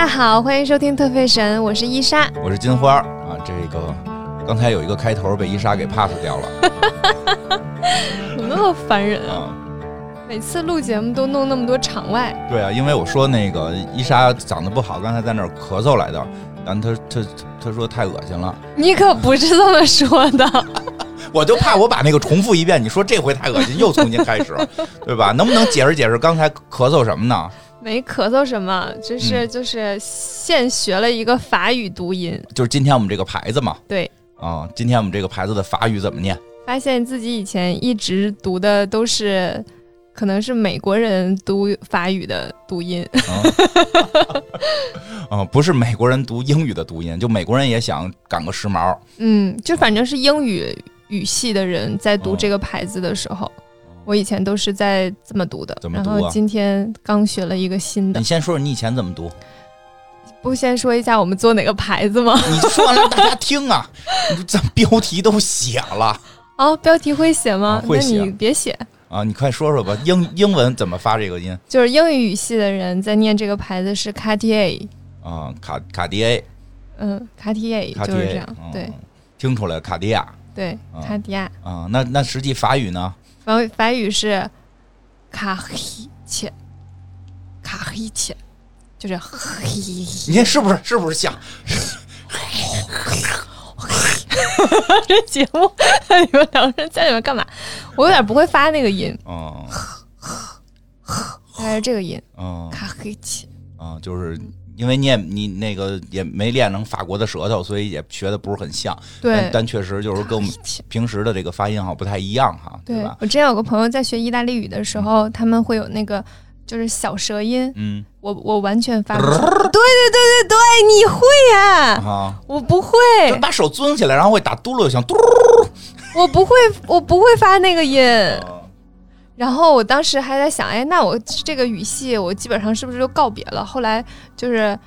家好，欢迎收听特费神，我是伊莎。我是金花儿啊，这个刚才有一个开头被伊莎给 pass 掉了怎么那么烦人啊？啊。每次录节目都弄那么多场外，对啊，因为我说那个伊莎长得不好，刚才在那儿咳嗽来的，但她她她说太恶心了，你可不是这么说的。我就怕我把那个重复一遍，你说这回太恶心，又重新开始，对吧？能不能解释解释刚才咳嗽什么呢？没咳嗽什么，就是、嗯就是现学了一个法语读音。就是今天我们这个牌子嘛，对，啊，今天我们这个牌子的法语怎么念？发现自己以前一直读的都是，可能是美国人读法语的读音。啊、不是美国人读英语的读音，就美国人也想赶个时髦。嗯，就反正是英语语系的人在读哦这个牌子的时候，我以前都是在这么读的。怎么读啊然后今天刚学了一个新的你，先说说你以前怎么读？不先说一下我们做哪个牌子吗？你就说完了让大家听啊！你这标题都写了哦，标题会写吗？啊会写别写。啊，你快说说吧，英英文怎么发这个音就是英语语系的人在念这个牌子是 Cartier，啊？卡卡迪 A，，嗯，Cartier 卡迪亚就是这样，嗯对听出来了卡地亚对啊卡地亚。啊。那那实际法语呢？法法语是卡黑切，卡黑切，就是嘿。你看是不是是不是像？这节目你们两个人在里面干嘛？我有点不会发那个音，哦 大概是这个音，嗯卡黑切。啊，就是因为你也你那个也没练成法国的舌头，所以也学的不是很像。对但，但确实就是跟我们平时的这个发音好像不太一样哈，对吧？我之前有个朋友在学意大利语的时候，他们会有那个就是小舌音，嗯我我完全发不出来。对对对对对，你会呀、啊，我不会，就把手攥起来，然后会打嘟噜，像嘟我不会，我不会发那个音。噜。然后我当时还在想，哎，那我这个语系我基本上是不是就告别了？后来就是，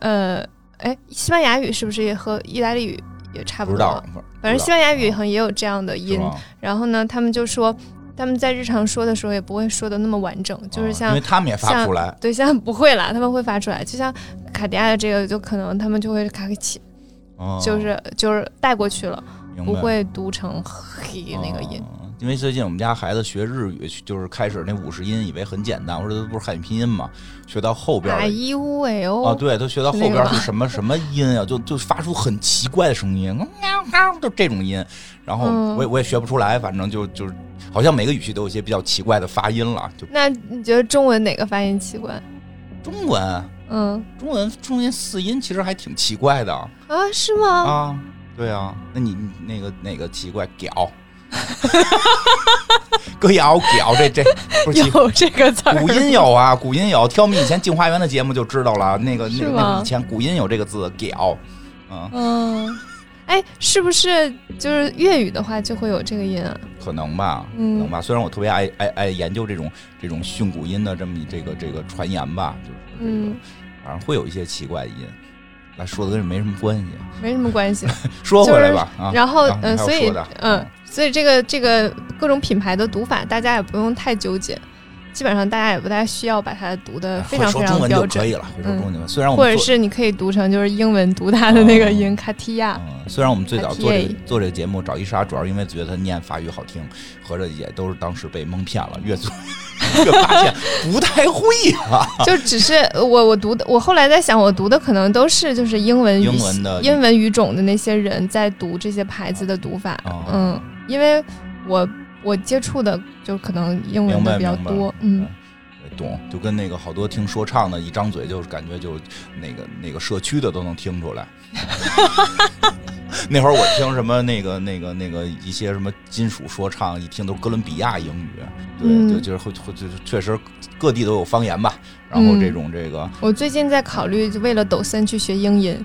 呃，哎，西班牙语是不是也和意大利语也差不多？反正西班牙语好像也有这样的音。然后呢，他们就说他们在日常说的时候也不会说的那么完整，就是像像、因为他们也发不出来，对，像不会啦，他们会发出来，就像卡地亚的这个，就可能他们就会卡克起，哦就是就是带过去了，不会读成黑那个音。哦因为最近我们家孩子学日语，就是开始那五十音，以为很简单，我说这不是汉语拼音吗？学到后边儿啊一乌哎啊，哦，对，他学到后边儿是什么什么音啊，就就发出很奇怪的声音，就这种音，然后嗯我也我也学不出来，反正就就是好像每个语系都有一些比较奇怪的发音了，就那你觉得中文哪个发音奇怪？中文嗯中文中音四音其实还挺奇怪的啊，是吗？啊，对啊，那你你那个哪个奇怪？屌，哥咬屌，这这不是奇有这个词儿，古音有啊，古音有，挑我们以前《镜花缘》的节目就知道了，那个那个那个以前古音有这个字“屌”，嗯，嗯，哎，是不是就是粤语的话就会有这个音啊？可能吧，可嗯能吧。虽然我特别爱爱爱研究这种这种训古音的这么这个这个传言吧，就是这个嗯，反正会有一些奇怪的音，那说的跟这没什么关系。没什么关系。说回来吧，啊，然后啊嗯，所以嗯，所以这个这个各种品牌的读法，大家也不用太纠结。基本上大家也不太需要把它读的非常非会说中文就常标准，可以了，会说嗯。中文就。虽然我或者是你可以读成就是英文读它的那个音卡提亚。嗯，虽然我们最早做这个做这个节目找伊莎，主要因为觉得他念法语好听，合着也都是当时被蒙骗了，越做越发现不太会啊。就只是我我读的，我后来在想，我读的可能都是就是英文语英文的英文语种的那些人在读这些牌子的读法，哦。嗯，因为我我接触的就可能英文比较多，嗯，懂，就跟那个好多听说唱的，一张嘴就是感觉就那个那个社区的都能听出来。那会儿我听什么那个那个那个一些什么金属说唱，一听都是哥伦比亚英语，对，嗯。就就是会会就是确实各地都有方言吧。然后嗯。这种这个。我最近在考虑就为了抖森去学英音，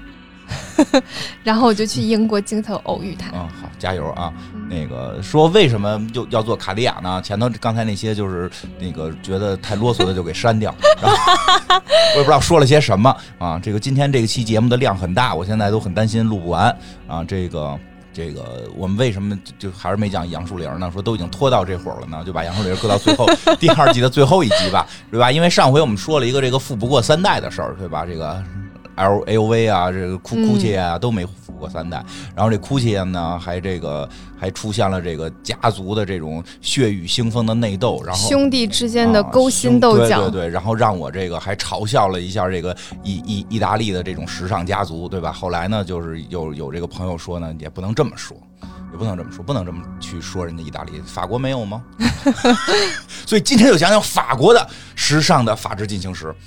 然后我就去英国街头偶遇他，嗯，好，加油啊！嗯那个说为什么就要做卡地亚呢？前头刚才那些就是那个觉得太啰嗦的就给删掉，然后我也不知道说了些什么啊。这个今天这个期节目的量很大，我现在都很担心录不完啊。这个这个我们为什么就就还是没讲杨树林呢？说都已经拖到这会儿了呢，就把杨树林搁到最后 第二季的最后一集吧，对吧？因为上回我们说了一个这个富不过三代的事儿，对吧？这个 L L V 啊，这个库嗯库切啊都没富过三代。然后这库切呢，还这个还出现了这个家族的这种血雨腥风的内斗，然后兄弟之间的啊勾心斗角，对对对，然后让我这个还嘲笑了一下这个意意意大利的这种时尚家族，对吧？后来呢，就是有有这个朋友说呢，也不能这么说。也不能这么说，不能这么去说人家意大利，法国没有吗？所以今天就讲讲法国的时尚的法制进行时。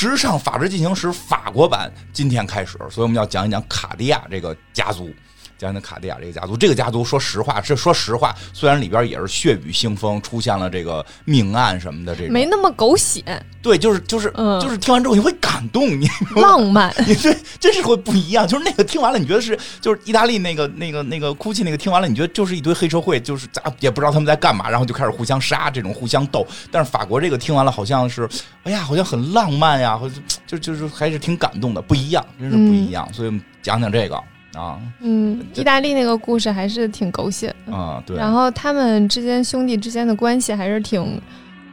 时尚法制进行时法国版今天开始，所以我们要讲一讲卡地亚这个家族，讲讲卡地亚这个家族。这个家族说实话，这说实话，虽然里边也是血雨腥风，出现了这个命案什么的这种，没那么狗血，对，就是就是、嗯就是听完之后你会感动，你浪漫。你这真是会不一样。就是那个听完了，你觉得是就是意大利那个那个那个哭泣那个听完了，你觉得就是一堆黑社会，就是咱也不知道他们在干嘛，然后就开始互相杀，这种互相斗。但是法国这个听完了，好像是哎呀，好像很浪漫呀，或者就就是还是挺感动的，不一样，真是不一样。所以讲讲这个啊嗯，意大利那个故事还是挺狗血的。啊，对，然后他们之间兄弟之间的关系还是挺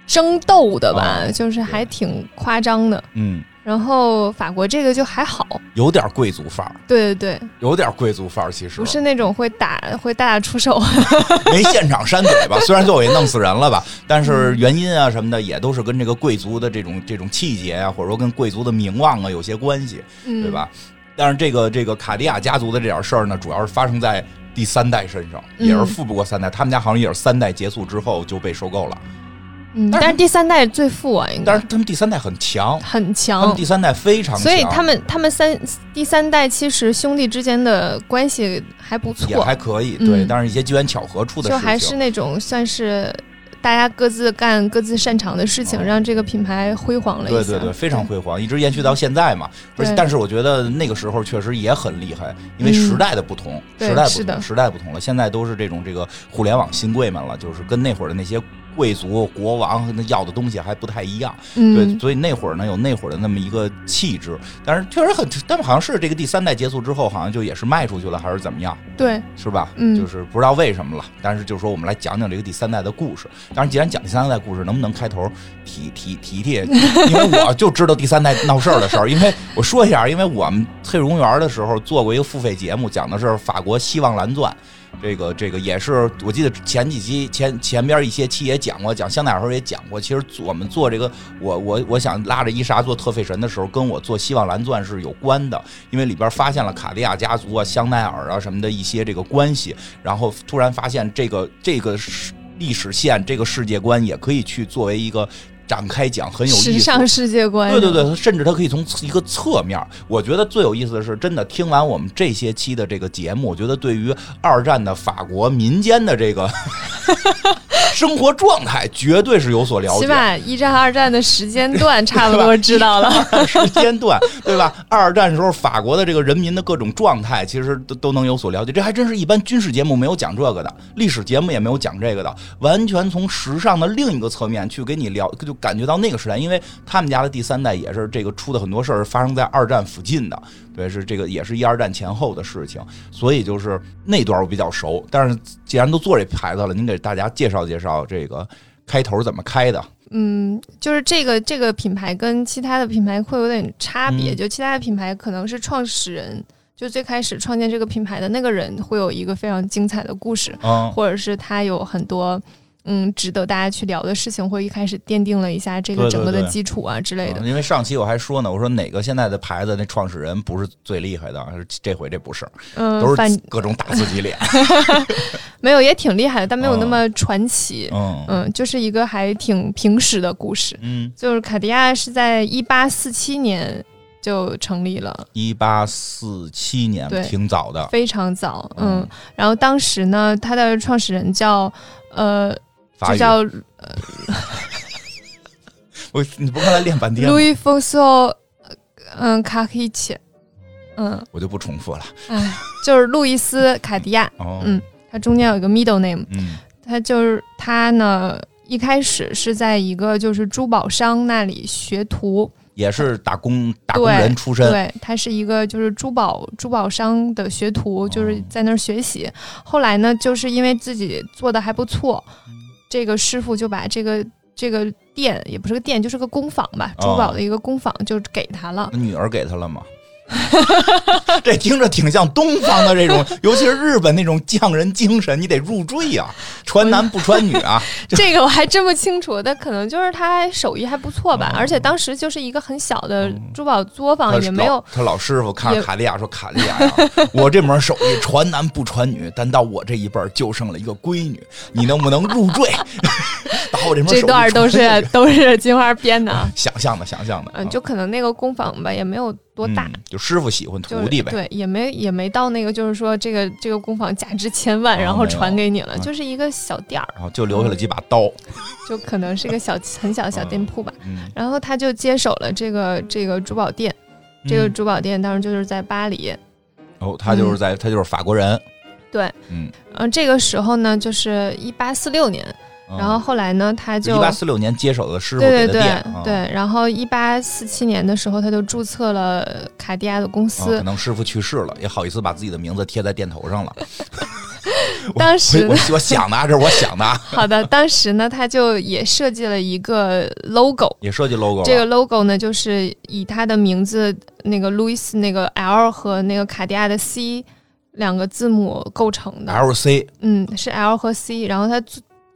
争斗的吧，哦就是还挺夸张的。嗯，然后法国这个就还好，有点贵族范儿，对对对，有点贵族范儿，其实不是那种会打会大打出手。没现场扇嘴巴，虽然最后也弄死人了吧，但是原因啊什么的也都是跟这个贵族的这种这种气节啊，或者说跟贵族的名望啊有些关系，嗯，对？吧？但是这个这个卡地亚家族的这点事儿呢，主要是发生在第三代身上，嗯也是富不过三代。他们家好像也是三代结束之后就被收购了，嗯，但是第三代最富啊，应该但是他们第三代很强，很强他们第。三代非常强，所以他们他们三第三代其实兄弟之间的关系还不也错，还可以，对。嗯但是一些机缘巧合出的事情，就还是那种算是大家各自干各自擅长的事情，哦让这个品牌辉煌了一下。对对对，非常辉煌，一直延续到现在嘛。而且，但是我觉得那个时候确实也很厉害，因为嗯时代的不同，对时代不同，时代不同了。现在都是这种这个互联网新贵们了，就是跟那会儿的那些贵族、国王那要的东西还不太一样。对，嗯，所以那会儿呢有那会儿的那么一个气质，但是确实很，但好像是这个第三代结束之后，好像就也是卖出去了，还是怎么样？对，是吧？嗯就是不知道为什么了。但是就是说，我们来讲讲这个第三代的故事。当然，既然讲第三代故事，能不能开头提提提提？因为我就知道第三代闹事儿的事儿。因为我说一下，因为我们翠荣园的时候做过一个付费节目，讲的是法国希望蓝钻。这个这个也是，我记得前几期前前边一些期也讲过，讲香奈儿时候也讲过。其实我们做这个，我我我想拉着伊莎做特费神的时候，跟我做希望蓝钻是有关的，因为里边发现了卡地亚家族啊、香奈儿啊什么的一些这个关系，然后突然发现这个这个史历史线、这个世界观也可以去作为一个展开讲，很有意思。时尚世界观。对对对，甚至它可以从一个侧面。我觉得最有意思的是，真的听完我们这些期的这个节目，我觉得对于二战的法国民间的这个生活状态，绝对是有所了解。起码一战、二战的时间段 差不多知道了。时间段，对吧？二战时候法国的这个人民的各种状态，其实都都能有所了解。这还真是一般军事节目没有讲这个的，历史节目也没有讲这个的，完全从时尚的另一个侧面去给你聊，就感觉到那个时代，因为他们家的第三代也是这个出的很多事儿发生在二战附近的，对，是这个也是一二战前后的事情，所以就是那段我比较熟。但是既然都做这牌子了，您给大家介绍介绍这个开头怎么开的？嗯，就是这个这个品牌跟其他的品牌会有点差别，嗯就其他的品牌可能是创始人。就最开始创建这个品牌的那个人会有一个非常精彩的故事，嗯，或者是他有很多嗯值得大家去聊的事情，或一开始奠定了一下这个整个的基础啊之类的。嗯因为上期我还说呢，我说哪个现在的牌子那创始人不是最厉害的，这回这不是，嗯，都反是各种打自己脸。没有也挺厉害的，但没有那嗯么传奇。嗯嗯，就是一个还挺平实的故事。嗯，就是卡地亚是在一八四七年就成立了，一八四七年对挺早的，非常早。嗯，然后当时呢，它的创始人叫呃，法语。就叫 我你不刚才练半天吗，Louis François，嗯，卡黑奇，嗯，我就不重复了。哎，就是路易斯卡迪亚，哦，嗯他中间有一个 middle name，嗯他就是他呢。一开始是在一个就是珠宝商那里学徒，也是打工打工人出身。对他是一个就是珠宝珠宝商的学徒，就是在那儿学习。后来呢，就是因为自己做的还不错，这个师傅就把这个这个店也不是个店，就是个工坊吧，哦珠宝的一个工坊，就给他了。那女儿给他了吗？这听着挺像东方的这种，尤其是日本那种匠人精神，你得入赘呀、传男不传女啊。这个我还真不清楚，但可能就是他手艺还不错吧，哦而且当时就是一个很小的珠宝作坊，他也没有他老师傅看着卡利亚说：“卡利亚呀，我这门手艺传男不传女，但到我这一辈儿就剩了一个闺女，你能不能入赘？这门这段都是都是金花编的啊。想象的，想象的。嗯，就可能那个工坊吧，也没有多大，嗯就师傅喜欢徒弟呗。对，也没也没到那个，就是说这个这个工坊价值千万，哦然后传给你了，嗯就是一个小店儿，然后就留下了几把刀。就可能是个小很小的小店铺吧。嗯，然后他就接手了这个这个珠宝店，这个嗯珠宝店当时就是在巴黎。哦，他就是在他就是法国人。对，嗯，嗯，这个时候呢，就是一八四六年，然后后来呢，他就一八四六年接手的师傅对对对给的店，啊对，然后一八四七年的时候，他就注册了卡地亚的公啊司可。能师傅去世了，也好意思把自己的名字贴在店头上了。当时我我我想的啊，这是我想的啊，好的，当时呢，他就也设计了一个 logo，也设计 logo。这个 logo 呢，就是以他的名字那个 Louis 那个 L 和那个卡地亚的 C 两个字母构成的。LC 嗯，是 L 和 C，然后它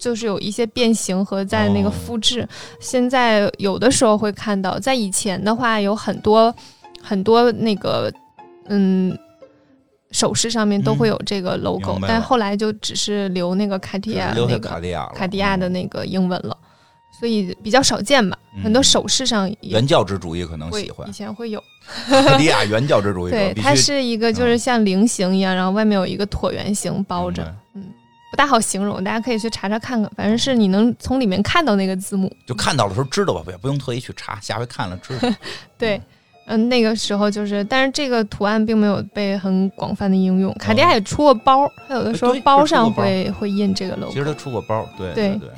就就是有一些变形和在那个哦复制。现在有的时候会看到，在以前的话有很多很多那个嗯。首饰上面都会有这个 logo，、但后来就只是留那个卡地亚留那个卡地亚，卡地亚的嗯那个英文了，所以比较少见吧。嗯很多首饰上原教旨主义可能会喜欢以前会有，卡地亚原教旨主义者对，它是一个就是嗯像菱形一样，然后外面有一个椭圆形包着不大好形容，大家可以去查查看看，反正是你能从里面看到那个字母。就看到的时候知道吧，也不用特意去查，下回看了知道。对，嗯，那个时候就是，但是这个图案并没有被很广泛的应用。卡地亚也出过包，它有的时候包上会会印这个 logo 其。实它出过包，对对对。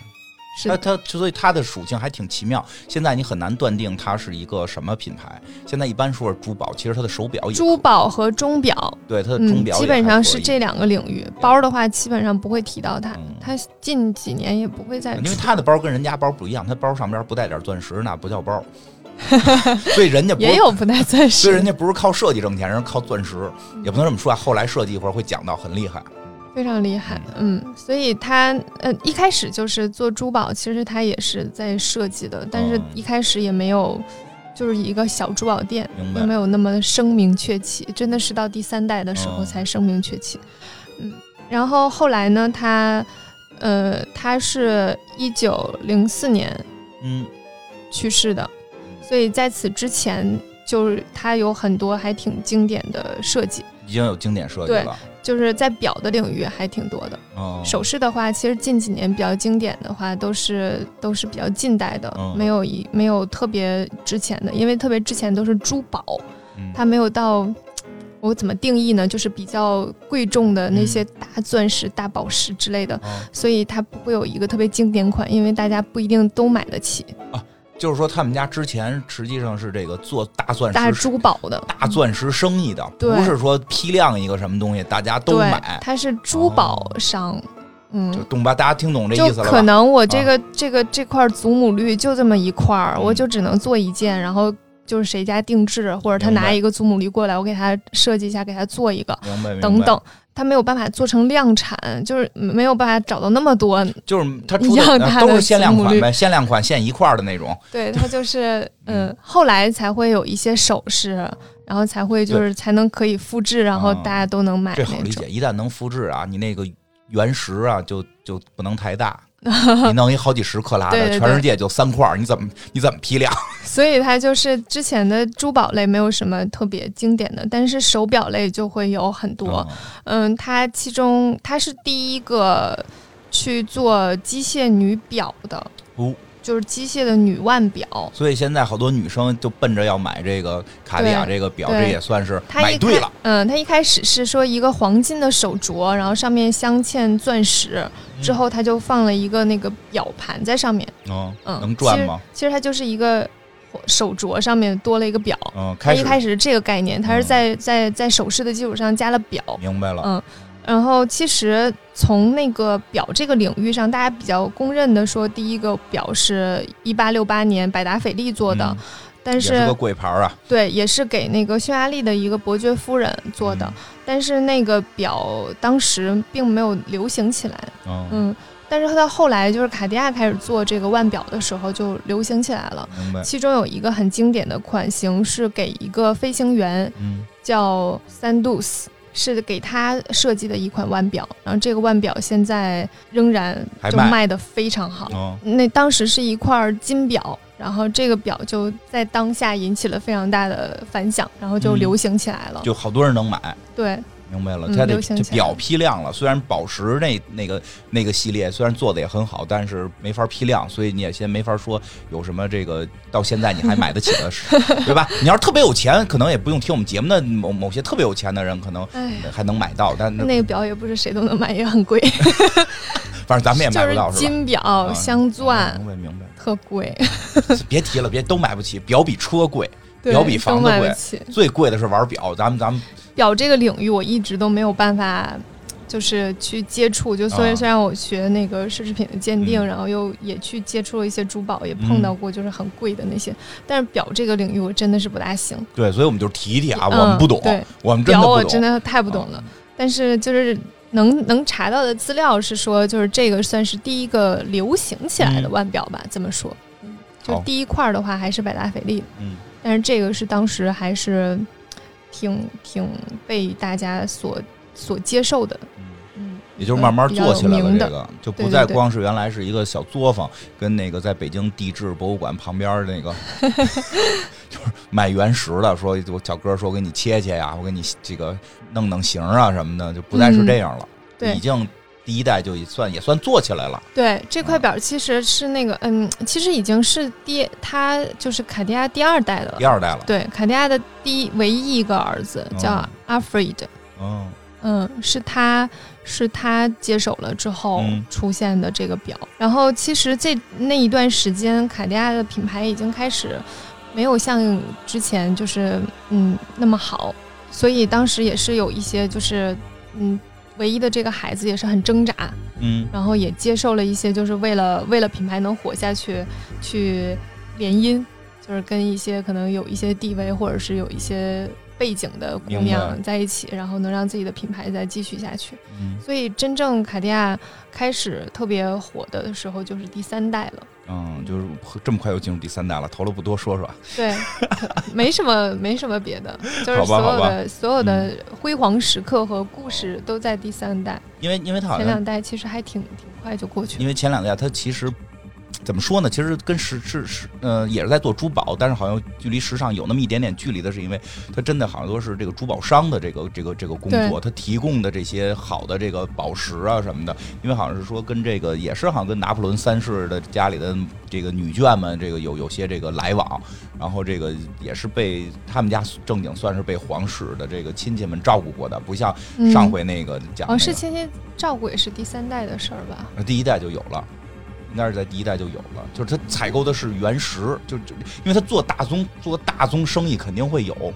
它它所以它的属性还挺奇妙。现在你很难断定它是一个什么品牌。现在一般说是珠宝，其实它的手表也珠宝和钟表，对它的钟嗯，表也基本上是这两个领域。包的话，基本上不会提到它嗯，它近几年也不会再。因为它的包跟人家包不一样，它包上边不带点钻石，那不叫包。所以人家不也有不带钻石，所以人家不是靠设计挣钱，人家靠钻石，也不能这么说啊。后来设计一会儿会讲到很厉害，非常厉害。嗯，所以他呃一开始就是做珠宝，其实他也是在设计的，但是嗯一开始也没有。就是一个小珠宝店，明白并没有那么声名鹊起，真的是到第三代的时候哦才声名鹊起。嗯，然后后来呢，他呃，他是一九零四年嗯，去世的，所以在此之前，就是他有很多还挺经典的设计，已经有经典设计了。就是在表的领域还挺多的。哦，首饰的话，其实近几年比较经典的话，都是都是比较近代的，嗯没有一没有特别值钱的，因为特别值钱都是珠宝，嗯它没有到。我怎么定义呢？就是比较贵重的那些大钻石、大宝石之类的，哦所以它不会有一个特别经典款，因为大家不一定都买得起就是说他们家之前实际上是这个做大钻石大珠宝的。大钻石生意的，不是说批量一个什么东西大家都买，，它是珠宝商，嗯就，懂吧？大家听懂这意思了吧？可能我这个、这个这块祖母绿就这么一块儿，嗯我就只能做一件，然后就是谁家定制，或者他拿一个祖母绿过来，我给他设计一下，给他做一个，等等。他没有办法做成量产，就是没有办法找到那么多，就是它出的都是限量款呗，限量款限一块儿的那种。对它就是 嗯，后来才会有一些首饰，然后才会就是才能可以复制，然后啊大家都能买这好理解，。一旦能复制啊，你那个原石啊，就就不能太大。你 弄一好几十克拉的，对对对全世界就三块，你怎么你怎么批量？所以它就是之前的珠宝类没有什么特别经典的，但是手表类就会有很多。嗯嗯，它其中它是第一个去做机械女表的，哦就是机械的女腕表。所以现在好多女生就奔着要买这个卡地亚这个表，这也算是买对了。嗯，它一开始是说一个黄金的手镯，然后上面镶嵌钻石，之后它就放了一个那个表盘在上面。嗯，嗯，能转吗？其实？它就是一个手镯上面多了一个表。嗯，它一开始是这个概念，它是嗯在在在首饰的基础上加了表。明白了。嗯，然后其实从那个表这个领域上，大家比较公认的说，第一个表是一八六八年百达翡丽做的，嗯但也是个鬼牌啊。对，也是给那个匈牙利的一个伯爵夫人做的，嗯但是那个表当时并没有流行起来，嗯，嗯，但是到后来就是卡地亚开始做这个腕表的时候就流行起来了，其中有一个很经典的款型是给一个飞行员嗯叫 Sandus。是给他设计的一款腕表，然后这个腕表现在仍然就卖卖的非常好。哦，那当时是一块金表，然后这个表就在当下引起了非常大的反响，然后就嗯流行起来了。就好多人能买。对，明白了，嗯它这流行起来这表批量了，虽然宝石那那个那个系列虽然做的也很好，但是没法批量，所以你也先没法说有什么这个到现在你还买得起的是，对吧？你要是特别有钱，可能也不用听我们节目的某某些特别有钱的人，可能哎，还能买到，但那个表也不是谁都能买，也很贵，反正咱们也买不到，就是吧？金表、啊镶钻，明白明白，特贵，别提了，别都买不起，表比车贵，表比房子贵。最贵的是玩表，咱们咱们表这个领域，我一直都没有办法。就是去接触，就虽啊然虽然我学那个奢侈品的鉴定，嗯然后又也去接触了一些珠宝，也碰到过就是很贵的那些，但是表这个领域我真的是不大行。对，所以我们就提一提啊，嗯我们不懂，对我们真的表，我真的太不懂了。啊但是就是能能查到的资料是说，就是这个算是第一个流行起来的嗯腕表吧，这么说。嗯，就好第一块儿的话还是百达翡丽，嗯但是这个是当时还是挺挺被大家所所接受的。嗯。嗯，也就是慢慢做起来了，这个就不再光是原来是一个小作坊，跟那个在北京地质博物馆旁边那个，就是卖原石的，说我小哥说我给你切切呀，我给你这个弄弄形啊什么的，就不再是这样了，嗯对已经第一代就也算也算做起来了，对，这啊块表其实是那个，嗯，其实已经是第他就是卡地亚第二代的了第。二代了，对，卡地亚的第一唯一一个儿子叫阿弗瑞德、嗯嗯，是他是他接手了之后嗯出现的这个表。然后其实这那一段时间，卡地亚的品牌已经开始没有像之前就是嗯那么好，所以当时也是有一些就是嗯。唯一的这个孩子也是很挣扎，嗯然后也接受了一些，就是为了为了品牌能活下去，去联姻，就是跟一些可能有一些地位或者是有一些背景的姑娘在一起，然后能让自己的品牌再继续下去。嗯所以真正卡地亚开始特别火的时候，就是第三代了。嗯，就是这么快又进入第三代了，投了不多说说，对，没什么没什么别的，就是所有的所有的辉煌时刻和故事都在第三代，因为因为他前两代其实还挺挺快就过去了。因为前两代它其实怎么说呢？其实跟时是是呃也是在做珠宝，但是好像距离时尚有那么一点点距离的，是因为它真的好像都是这个珠宝商的这个这个这个工作，它提供的这些好的这个宝石啊什么的，因为好像是说跟这个也是好像跟拿破仑三世的家里的这个女眷们这个有有些这个来往，然后这个也是被他们家正经算是被皇室的这个亲戚们照顾过的，不像嗯上回那个讲、那哦，个是亲戚照顾也是第三代的事儿吧？那第一代就有了，应该是在第一代就有了，就是他采购的是原石，就就因为他做大宗做大宗生意肯定会有，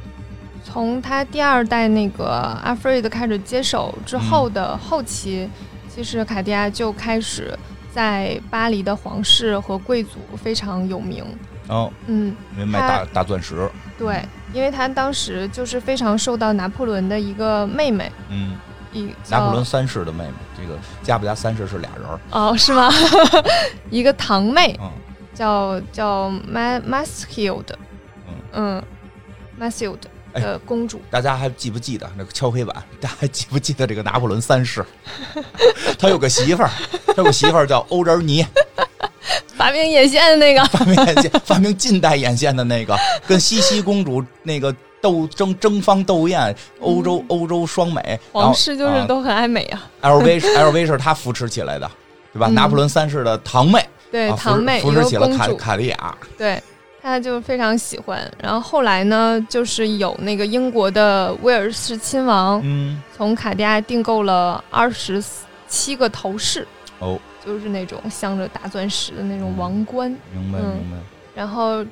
从他第二代那个阿弗瑞德开始接手之后的后期，其实卡地亚就开始在巴黎的皇室和贵族非常有名。哦，嗯，因为卖大大钻石，对，因为他当时就是非常受到拿破仑的一个妹妹，嗯，一拿破仑三世的妹妹，这个加布加三世是俩人儿，哦是吗？一个堂妹嗯叫叫 Ma Mathilde，嗯嗯，Mathilde 哎的公主。大家还记不记得那个敲黑板？大家还记不记得这个拿破仑三世？他有个媳妇儿，他有个媳妇儿叫欧仁妮，发明眼线的那个，发明眼线，发明近代眼线的那个，跟茜茜公主那个斗争争芳斗艳，欧洲欧洲双美，皇室就是啊。都很爱美啊。LV 是 LV 是他扶持起来的，对吧？嗯。拿破仑三世的堂妹，对，啊堂妹扶持起了卡，卡地亚，对，他就非常喜欢。然后后来呢，就是有那个英国的威尔士亲王嗯，从卡地亚订购了二十七个头饰，哦，就是那种镶着大钻石的那种王冠。明白嗯。明白，然后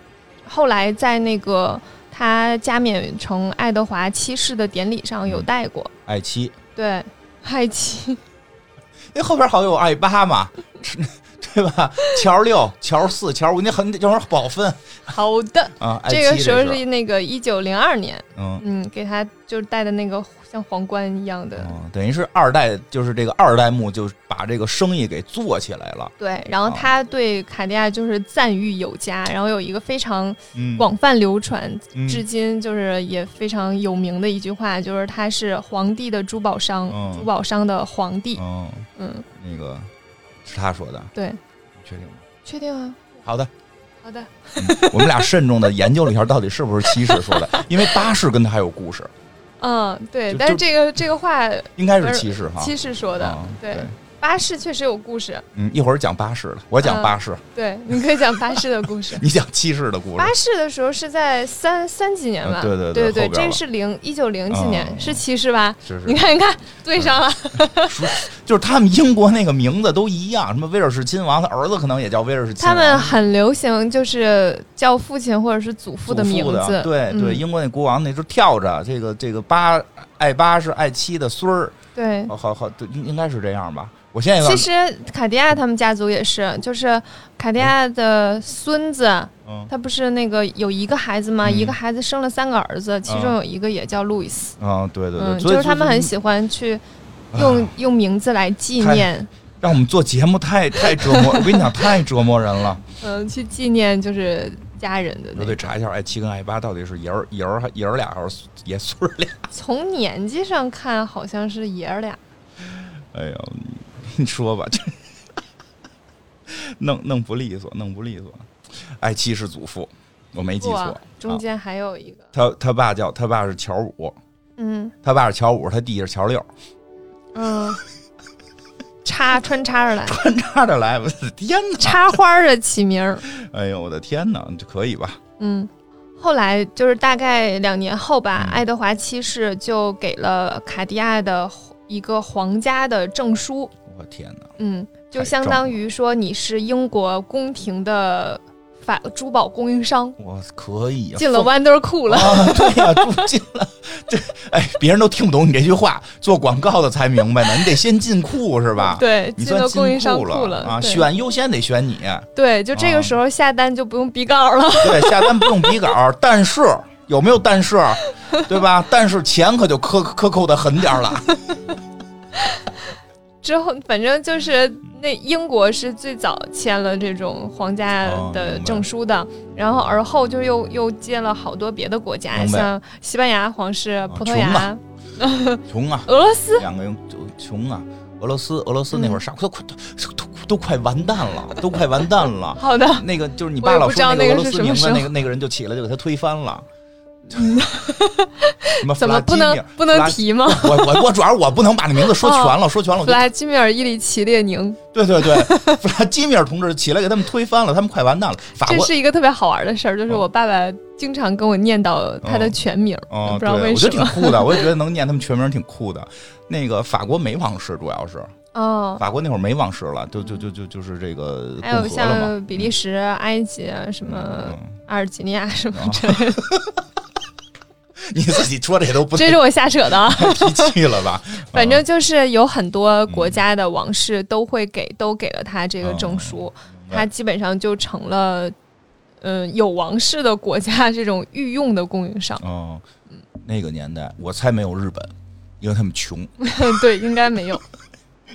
后来在那个他加冕成爱德华七世的典礼上有戴过。爱妻，对，爱七，因为后边好像有爱八嘛，对吧？乔六、乔四、乔五，那很这会儿不好分好的，啊。这个时候是那个一九零二年，嗯。嗯，给他就是戴的那个像皇冠一样的，哦，等于是二代，就是这个二代目就把这个生意给做起来了。对，然后哦他对卡地亚就是赞誉有加，然后有一个非常嗯，广泛流传，嗯至今就是也非常有名的一句话，就是他是皇帝的珠宝商，嗯珠宝商的皇帝。嗯，嗯，那个是他说的，对，确定吗？确定啊？好的，好的，我们俩慎重的研究了一下，到底是不是七世说的，因为八世跟他还有故事，嗯，对，但是这个这个话应该是七世哈。七世说的，对，八世确实有故事，嗯，一会儿讲巴士的，我讲嗯八世，对，你可以讲巴士的故事。你讲七世的故事巴士的时候是在三三几年吧？嗯对对对对这是零一九零几年，嗯是七世吧？是是你看，你看，对上了。就是他们英国那个名字都一样，什么威尔士亲王，他儿子可能也叫威尔士亲王他。们很流行，就是叫父亲或者是祖父的名字。对对，嗯英国那国王那时候跳着，这个这个八爱八是爱七的孙儿，对。好好好，对，应应该是这样吧？我现在其实卡地亚他们家族也是，就是卡地亚的孙子，嗯他不是那个有一个孩子吗？嗯一个孩子生了三个儿子，其中有一个也叫路易斯。嗯，对对对，嗯，就是他们很喜欢去用用名字来纪念，让我们做节目太太折磨，我跟你讲太折磨人了。嗯，去纪念就是家人的我。得查一下，爱七跟爱八到底是爷儿爷儿还爷儿俩还是爷孙儿俩？从年纪上看，好像是爷儿俩。哎呀，你 说吧，这弄弄不利索，弄不利索。爱妻是祖父，我没记错。啊中间还有一个，他他爸叫他爸是乔五，嗯他爸是乔五，他弟是乔六，嗯，插穿插着来，穿插着来，我的天哪！插花的起名儿。哎呦，我的天哪，这可以吧？嗯，后来就是大概两年后吧，嗯爱德华七世就给了卡地亚的一个皇家的证书，我天哪！嗯，就相当于说你是英国宫廷的法珠宝供应商，我可以啊，进了 Wonder Cool 了。啊，对呀、住进了，这哎，别人都听不懂你这句话，做广告的才明白呢。你得先进库是吧？对，你算进了供应商库了啊，选优先得选你。对，就这啊个时候下单就不用比稿了。对，下单不用比稿，但是有没有但是，对吧？但是钱可就克克扣的狠点儿了。之后，反正就是那英国是最早签了这种皇家哦的证书的，然后而后就又又接了好多别的国家，像西班牙皇室、葡萄牙啊、穷啊，俄罗斯。两个人就穷啊。俄罗斯，俄罗斯那嗯会儿啥都快都都都快完蛋了，都快完蛋了。好的，那个就是你爸老说那个俄罗斯是什么那个那个人就起来就给他推翻了。什么 怎么不能不能提吗？我我我主要是我不能把那名字说全了，说全了我就弗拉基米尔·伊里奇列宁，对对对，弗拉基米尔同志起来给他们推翻了，他们快完蛋了。法这国是一个特别好玩的事儿，就是我爸爸经常跟我念叨他的全名，哦，不知道为什么。我觉得挺酷的，我也觉得 能念他们全名挺酷的。那个法国没王室，主要是哦，法国那会儿没王室了，就就就就就是这个还有。像比利时、埃及啊，什么嗯，阿尔及利亚什么啊之类的，你自己说这都不太这是我瞎扯的啊。太提气了吧？反正就是有很多国家的王室都会给都给了他这个证书，白他基本上就成了，嗯、有王室的国家这种御用的供应商。嗯，那个年代我猜没有日本，因为他们穷，对，应该没有。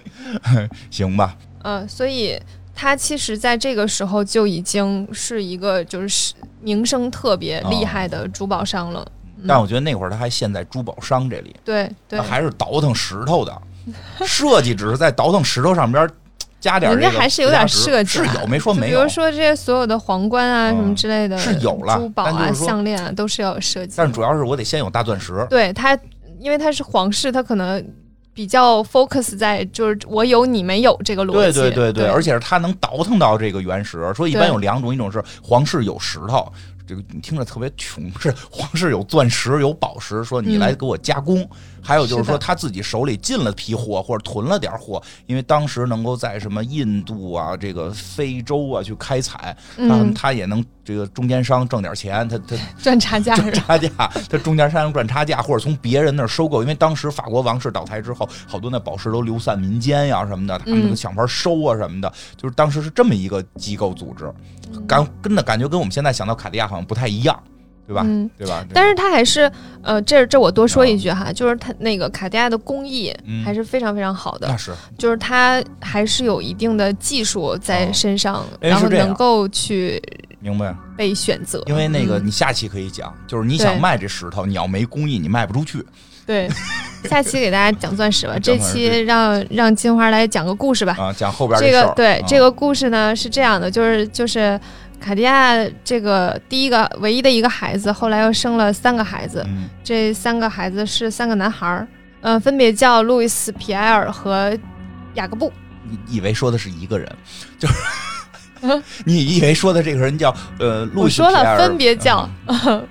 行吧？嗯、所以他其实在这个时候就已经是一个就是名声特别厉害的珠宝商了。但我觉得那会儿他还陷在珠宝商这里，对对他，还是倒腾石头的，设计只是在倒腾石头上边加点人这个家还是有点设计啊，是有没说没有比如。说这些所有的皇冠啊、嗯什么之类的，是有了珠宝啊、项链啊，都是要有设计。但是主要是我得先有大钻石，对他，因为他是皇室，他可能比较 focus 在就是我有你没有这个逻对辑。对对对，而且是它能倒腾到这个原石。说一般有两种，一种是皇室有石头，这个你听着特别穷；是皇室有钻石、有宝石，说你嗯来给我加工。还有就是说他自己手里进了批货或者囤了点货，因为当时能够在什么印度啊、这个非洲啊去开采，他嗯，他也能这个中间商挣点钱，他他 赚差价 赚差价，他中间商赚差价，或者从别人那儿收购。因为当时法国王室倒台之后，好多那宝石都流散民间呀什么的，他们就想法收啊什么的，就是当时是这么一个机构组织，感跟的感觉跟我们现在想到卡地亚好像不太一样。对吧？嗯，对吧？但是它还是，呃，这这我多说一句哈，就是它那个卡地亚的工艺还是非常非常好的，那是，就是它还是有一定的技术在身上，然后能够去明白。被选择。因为那个你下期可以讲，就是你想卖这石头，你要没工艺，你卖不出去。对，下期给大家讲钻石吧，这期让让金花来讲个故事吧。啊，讲后边这个对这个故事呢是这样的，就是就是。卡地亚这个第一个唯一的一个孩子，后来又生了三个孩子，这三个孩子是三个男孩儿，嗯，分别叫路易斯、皮埃尔和雅各布。你以为说的是一个人，就是 你以为说的这个人叫呃路易斯？我说了分别叫，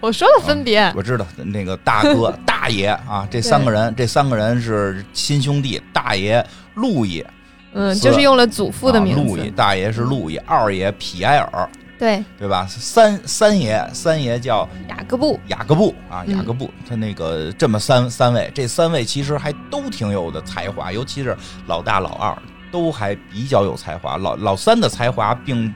我说了分别。我知道那个大哥 大爷啊，这三个人，这三个人是亲兄弟，大爷路易，嗯，就是用了祖父的名字。路易大爷是路易，二爷皮埃尔。对对吧？三三爷，三爷叫雅各布，雅各布啊，雅各布，他那个这么三三位，这三位其实还都挺有的才华，尤其是老大老二都还比较有才华，老老三的才华并。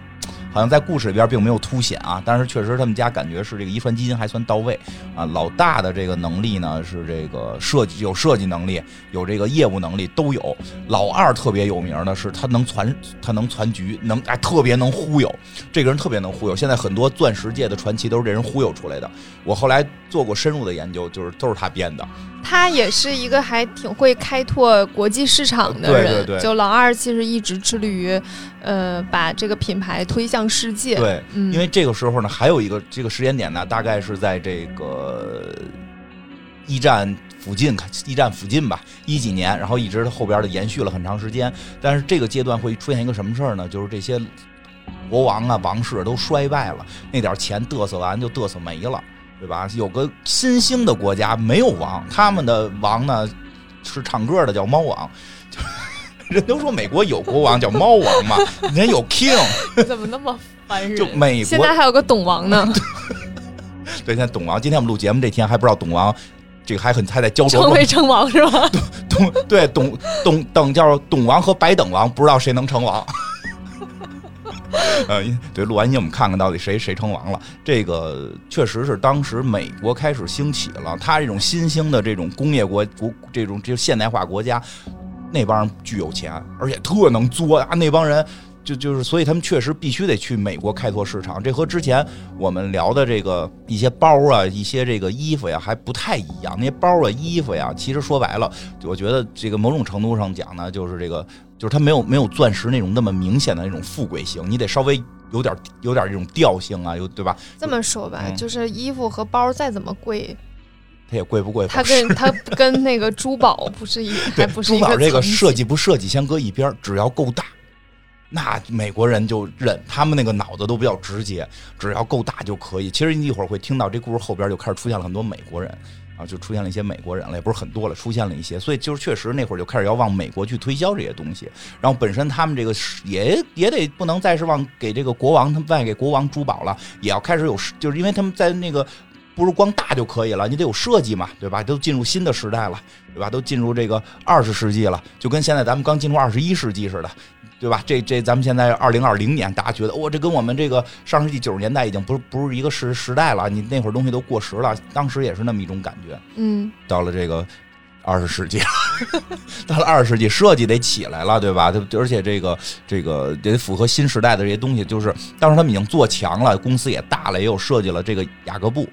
好像在故事里边并没有凸显啊，但是确实他们家感觉是这个遗传基因还算到位啊。老大的这个能力呢是这个设计有设计能力，有这个业务能力都有。老二特别有名的是他能传他能传局，能哎特别能忽悠，这个人特别能忽悠。现在很多钻石界的传奇都是这人忽悠出来的。我后来做过深入的研究，就是都是他编的。他也是一个还挺会开拓国际市场的人。对对对。就老二其实一直致力于，呃，把这个品牌推向世界。对，因为这个时候呢，还有一个这个时间点呢，大概是在这个一战附近，一战附近吧，一几年，然后一直后边的延续了很长时间。但是这个阶段会出现一个什么事儿呢？就是这些国王啊、王室都衰败了，那点钱嘚瑟完就嘚瑟没了。对吧？有个新兴的国家没有王，他们的王呢是唱歌的，叫猫王。人都说美国有国王叫猫王嘛，人有 king。怎么那么烦人？就美国现在还有个董王呢。对，现在董王，今天我们录节目这天还不知道董王这个还很还在焦灼。成没成王是吧？董对董董等叫董王和白等王，不知道谁能成王。呃，对，录完音我们看看到底谁谁称王了。这个确实是当时美国开始兴起了，他这种新兴的这种工业国国这种这现代化国家，那帮人巨有钱，而且特能作啊。那帮人就就是，所以他们确实必须得去美国开拓市场。这和之前我们聊的这个一些包啊、一些这个衣服呀还不太一样。那些包啊、衣服呀，其实说白了，我觉得这个某种程度上讲呢，就是这个。就是它没有没有钻石那种那么明显的那种富贵型，你得稍微有点有点这种调性啊，有对吧？这么说吧，就是衣服和包再怎么贵，它也贵不贵？它跟 它跟那个珠宝不是一，还不是珠宝这个设计不设计先搁一边，只要够大，那美国人就认，他们那个脑子都比较直接，只要够大就可以。其实你一会儿会听到这故事后边就开始出现了很多美国人。啊，就出现了一些美国人了，也不是很多了，出现了一些，所以就是确实那会儿就开始要往美国去推销这些东西，然后本身他们这个也也得不能再是往给这个国王他们卖给国王珠宝了，也要开始有，就是因为他们在那个不是光大就可以了，你得有设计嘛，对吧？都进入新的时代了，对吧？都进入这个二十世纪了，就跟现在咱们刚进入二十一世纪似的。对吧？这这咱们现在二零二零年，大家觉得哇，这跟我们这个上世纪九十年代已经不是不是一个时时代了。你那会儿东西都过时了，当时也是那么一种感觉。嗯，到了这个二十世纪，到了二十世纪，设计得起来了，对吧？而且这个这个得符合新时代的这些东西，就是当时他们已经做强了，公司也大了，也有设计了这个雅各布。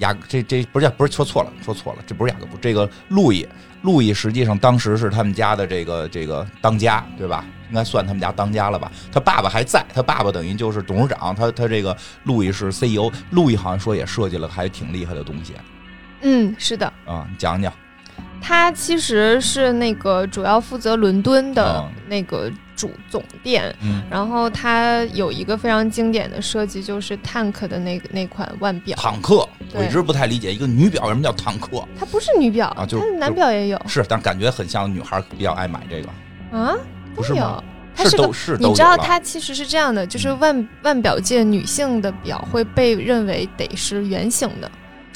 雅这这不是不是说错了，说错了，这不是雅各布，这个路易，路易实际上当时是他们家的这个这个当家，对吧？应该算他们家当家了吧？他爸爸还在，他爸爸等于就是董事长，他他这个路易是 CEO，路易好像说也设计了还挺厉害的东西。嗯，是的。啊，讲讲。他其实是那个主要负责伦敦的那个主总店，然后他有一个非常经典的设计，就是坦克的那个那款腕表。坦克，我一直不太理解，一个女表为什么叫坦克？它不是女表啊，就男表也有。是，但感觉很像女孩比较爱买这个。啊，不是吗？它是个都是你知道它其实是这样的，就是嗯腕腕表界女性的表会被认为得是圆形的，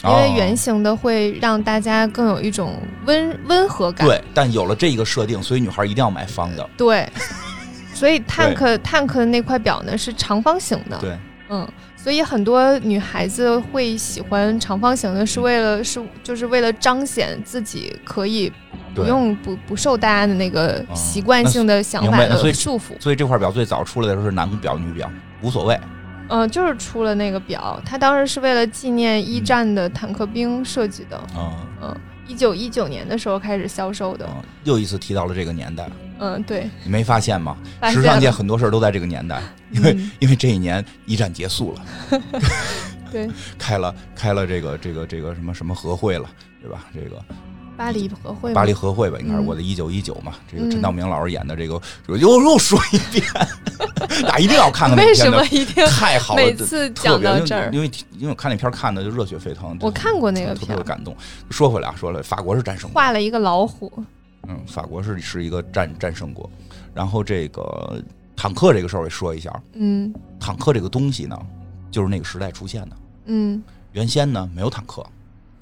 因为哦圆形的会让大家更有一种温温和感。对，但有了这一个设定，所以女孩一定要买方的。对，所以 Tank Tank 的那块表呢是长方形的。对，嗯，所以很多女孩子会喜欢长方形的，是为了是就是为了彰显自己可以不用不不受大家的那个哦习惯性的想法的束缚。所以这块表最早出来的时候是男表女表，无所谓。嗯，就是出了那个表，它当时是为了纪念一嗯战的坦克兵设计的。嗯嗯，一九一九年的时候开始销售的。嗯，又一次提到了这个年代，嗯，对，你没发现吗？时尚界很多事儿都在这个年代，因为、嗯因为这一年一战结束了，对 开了开了这个这个这个什么什么和会了，对吧？这个巴黎和会吗，巴黎和会吧，应该是嗯我的一九一九嘛。这个嗯陈道明老师演的这个，又又说一遍，大家一定要看看那为什么一定太好了，每次特讲别到这儿？因为因为我看那片儿看的就热血沸腾，我看过那个特别感动。说回来啊，说了，法国是战胜国，画了一个老虎。嗯，法国是是一个战战胜国。然后这个坦克这个事儿我也说一下，嗯坦克这个东西呢，就是那个时代出现的。嗯原先呢没有坦克，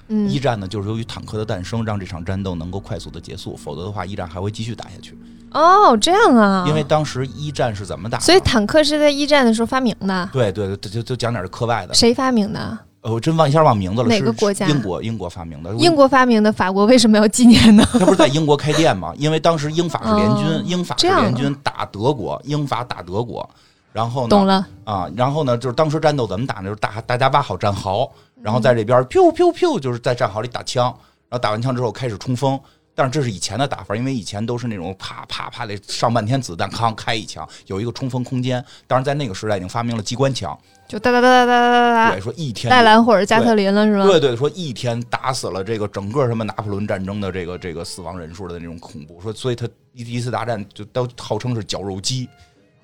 嗯一战呢就是由于坦克的诞生，让这场战斗能够快速的结束，否则的话一战还会继续打下去。哦，这样啊，因为当时一战是怎么打的？所以坦克是在一战的时候发明的，对对对，就就讲点课外的。谁发明的？呃，我真忘一下忘名字了，哪个国家英国英国发明的。英国发明的，法国为什么要纪念呢？他不是在英国开店吗？因为当时英法是联军，哦英法是联军打德国，英法打德国。然后呢？懂了，啊，然后呢，就是当时战斗怎么打呢？就是大大家挖好战壕，然后嗯在这边 biu biu biu，就是在战壕里打枪，然后打完枪之后开始冲锋。但是这是以前的打法，因为以前都是那种啪啪啪得上半天子弹，康开一枪，有一个冲锋空间。当然在那个时代已经发明了机关枪，就哒哒哒哒哒哒对，哒，说一天戴兰或者加特林了是吧？对对，说一天打死了这个整个什么拿破仑战争的这个这个死亡人数的那种恐怖，说所以他一第一次大战就都号称是绞肉机，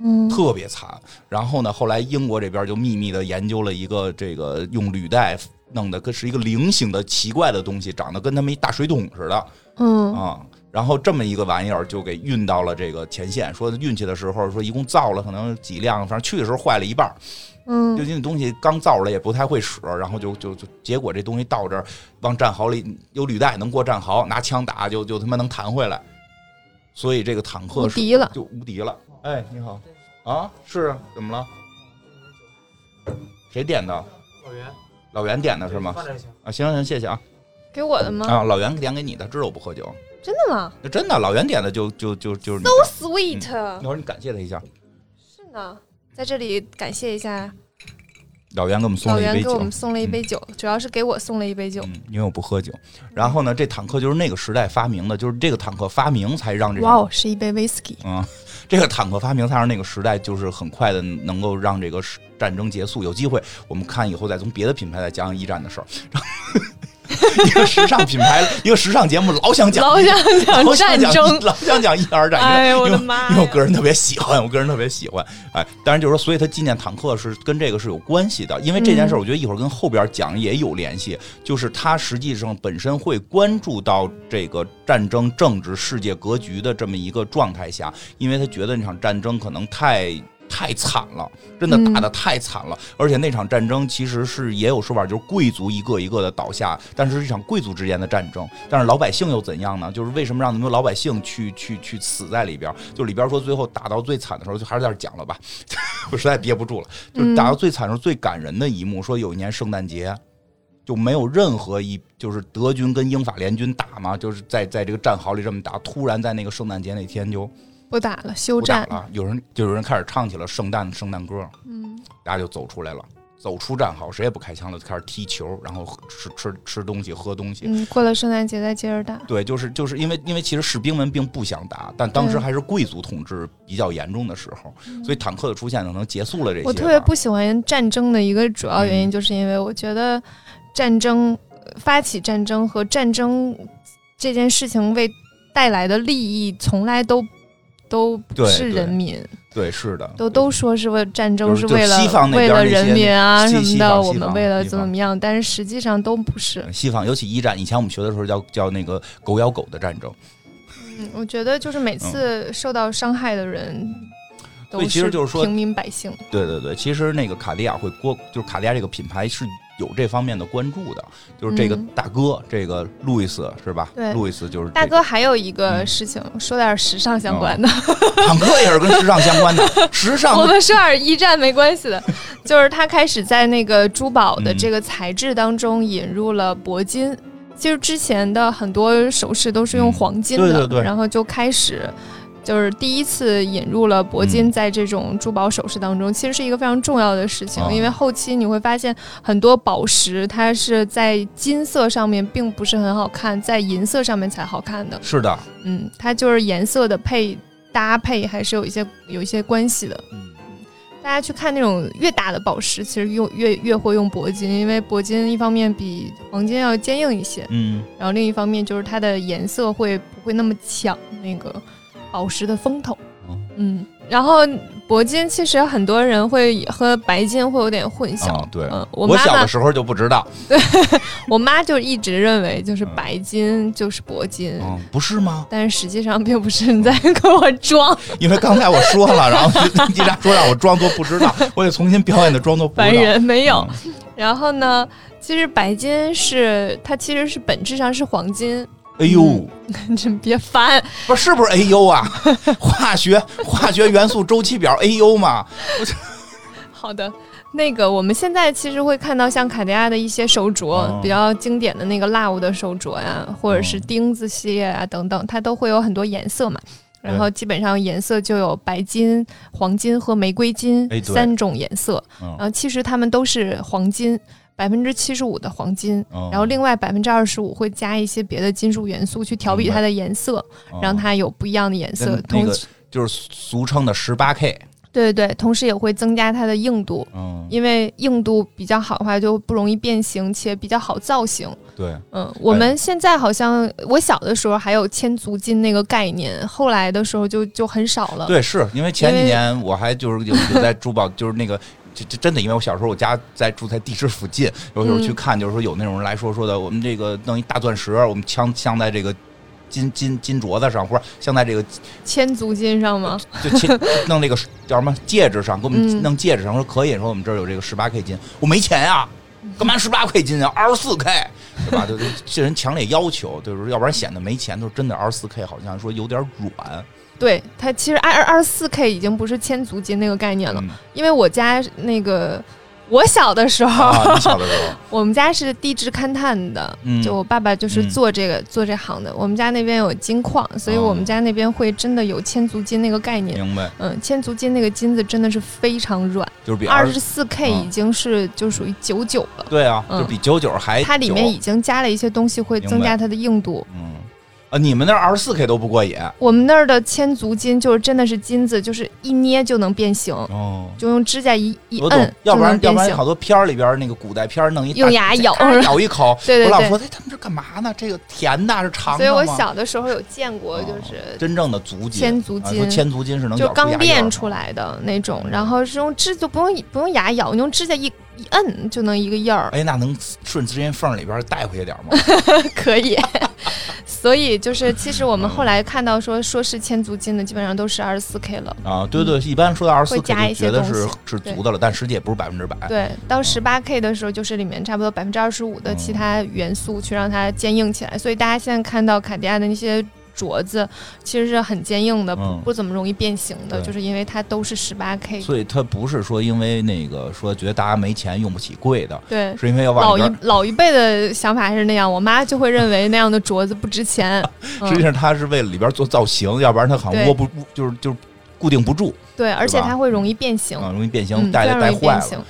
嗯特别惨。然后呢，后来英国这边就秘密的研究了一个这个用履带弄的，跟是一个菱形的奇怪的东西，长得跟他们一大水桶似的嗯啊。然后这么一个玩意儿就给运到了这个前线，说运去的时候说一共造了可能几辆，反正去的时候坏了一半嗯，就嗯因为那东西刚造出来也不太会使，然后就就就结果这东西到这儿往战壕里有履带能过战壕，拿枪打就就他妈能弹回来，所以这个坦克是无敌了就无敌了。哎，你好，啊，是怎么了？谁点的？老袁，老袁点的是吗？啊，行行，谢谢啊。给我的吗？啊，老袁点给你的，知道我不喝酒，真的吗那真的，老袁点的就就就就是。So sweet，一会儿你感谢他一下，是呢，在这里感谢一下老袁给我们送了一杯酒老袁给我。们送了一杯酒，主要是给我送了一杯酒。嗯，因为我不喝酒。然后呢，这坦克就是那个时代发明的，就是这个坦克发明才让这场哇哦，是一杯 whisky。嗯，这个坦克发明才让那个时代就是很快的能够让这个战争结束。有机会我们看以后再从别的品牌再讲讲一战的事儿。一个时尚品牌，一个时尚节目老想讲，老想讲老想讲战争，老想讲一二战争。哎呦我的因为妈因为我个人特别喜欢，我个人特别喜欢。哎，当然就是说，所以他纪念坦克是跟这个是有关系的，因为这件事儿，嗯我觉得一会儿跟后边讲也有联系。就是他实际上本身会关注到这个战争、政治、世界格局的这么一个状态下，因为他觉得那场战争可能太。太惨了，真的嗯打得太惨了，而且那场战争其实是也有说法，就是贵族一个一个的倒下，但是是一场贵族之间的战争。但是老百姓又怎样呢？就是为什么让那么多老百姓去去去死在里边？就里边说最后打到最惨的时候，就还是在这讲了吧，我实在憋不住了。就是打到最惨的时候，最感人的一幕，说有一年圣诞节。就没有任何一就是德军跟英法联军打嘛，就是在在这个战壕里这么打，突然在那个圣诞节那天就不打了，休战。了，有人就有人开始唱起了圣诞圣诞歌，嗯，大家就走出来了，走出战壕，谁也不开枪了，就开始踢球，然后吃吃吃东西，喝东西。嗯，过了圣诞节再接着打。对，就是就是因为因为其实士兵们并不想打，但当时还是贵族统治比较严重的时候，所以坦克的出现可能结束了这些。我特别不喜欢战争的一个主要原因，嗯就是因为我觉得战争呃发起战争和战争这件事情为带来的利益，从来都都不是人民，对，是的，都都说是为战争是为了为了人民啊什么的，我们为了怎么样，但是实际上都不是。西方尤其一战，以前我们学的时候叫叫那个狗咬狗的战争，嗯，我觉得就是每次受到伤害的人，都所以其实就是说平民百姓。对对对，其实那个卡地亚会过，就是卡地亚这个品牌是有这方面的关注的，就是这个嗯大哥，这个路易斯是吧？对路易斯就是、这大、哥还有一个嗯事情，说点时尚相关的。坦克也是跟时尚相关的，时尚我们说点一战没关系的，就是他开始在那个珠宝的嗯这个材质当中引入了铂金。其实之前的很多首饰都是用嗯黄金的，对对对然后就开始就是第一次引入了铂金嗯。在这种珠宝首饰当中，其实是一个非常重要的事情，哦因为后期你会发现很多宝石它是在金色上面并不是很好看，在银色上面才好看的。是的，嗯，它就是颜色的配搭配还是有一些有一些关系的。嗯，大家去看那种越大的宝石，其实用越越会用铂金，因为铂金一方面比黄金要坚硬一些，嗯，然后另一方面就是它的颜色会不会那么抢那个宝石的风头哦。嗯，然后铂金其实很多人会和白金会有点混淆。啊对嗯，我我小的时候就不知道，对 我妈就一直认为就是嗯白金就是铂金。嗯，不是吗？但是实际上并不是你在跟我装，因为刚才我说了，然后一直说让我装作不知道，我得重新表演的装作不知道。白人没有。嗯然后呢，其实白金是它其实是本质上是黄金，哎呦，你 真别烦。不是是不是哎呦啊？化学化学元素周期表哎呦嘛？好的，那个我们现在其实会看到像卡地亚的一些手镯，哦比较经典的那个 Love 的手镯呀，或者是哦钉子系列啊等等，它都会有很多颜色嘛。然后基本上颜色就有白金、黄金和玫瑰金三种颜色，嗯然后其实它们都是黄金，百分之七十五的黄金，哦然后另外百分之二十五会加一些别的金属元素去调比它的颜色，哦让它有不一样的颜色那。同时就是俗称的十八 K，对对对，同时也会增加它的硬度，嗯，因为硬度比较好的话，就不容易变形，且比较好造型。对，嗯，我们现在好像我小的时候还有千足金那个概念，后来的时候就就很少了。对，是因为前几年我还就是有有在珠宝，就是那个。这这真的，因为我小时候我家在住在地质附近，有时候嗯去看，就是说有那种人来说说的，我们这个弄一大钻石，我们镶镶在这个金金金镯子上，或者镶在这个千足金上吗？就千 弄那个叫什么戒指上，给我们嗯弄戒指上，说可以，说我们这儿有这个十八 K 金，我没钱呀、干嘛十八 K 金啊？二十四 K，对吧？就就这人强烈要求，就是要不然显得没钱，就真的二十四 K 好像说有点软对，它其实二二四 K 已经不是千足金那个概念了，嗯。因为我家那个我小的时候，啊！小的时候，我们家是地质勘探的，嗯。就我爸爸就是嗯。做这个、做这行的。我们家那边有金矿，所以哦我们家那边会真的有千足金那个概念。明白，嗯，千足金那个金子真的是非常软，就是比二十十四 K 嗯。已经是就属于九九了。对啊，嗯。就比九九还它里面已经加了一些东西，会增加它的硬度。嗯啊，你们那二十四 K 都不过瘾我们那儿的千足金就是真的是金子，就是一捏就能变形，哦。就用指甲一一摁，要不然要不然好。多片儿里边那个古代片儿弄一大 用牙咬咬一口，对对对我老说，哎，他们这干嘛呢？这个甜的是长所以？我小的时候有见过，哦就是真正的足金，千足金啊千足金是能就刚练出来的那种，然后是用指就不用不用牙咬，你用指甲一一摁就能一个印儿，哎，那能顺指间缝里边带回去点儿吗？可以。所以就是，其实我们后来看到说说是千足金的，基本上都是二十四 K 了。啊，对对，一般说到二十四 K 一就觉得是是足的了，但实际也不是百分之百。对，到十八 K 的时候，就是里面差不多百分之二十五的其他元素去让它坚硬起来。所以大家现在看到卡地亚的那些镯子，其实是很坚硬的，不嗯不怎么容易变形的，就是因为它都是十八 K。所以它不是说因为那个说觉得大家没钱用不起贵的，对，是因为要往老一。老一辈的想法是那样，我妈就会认为那样的镯子不值钱。实际嗯、上它是为了里边做造型，要不然它好像握不就是就是固定不住对，而且它会容易变形，啊，容易变形，嗯，带带坏了。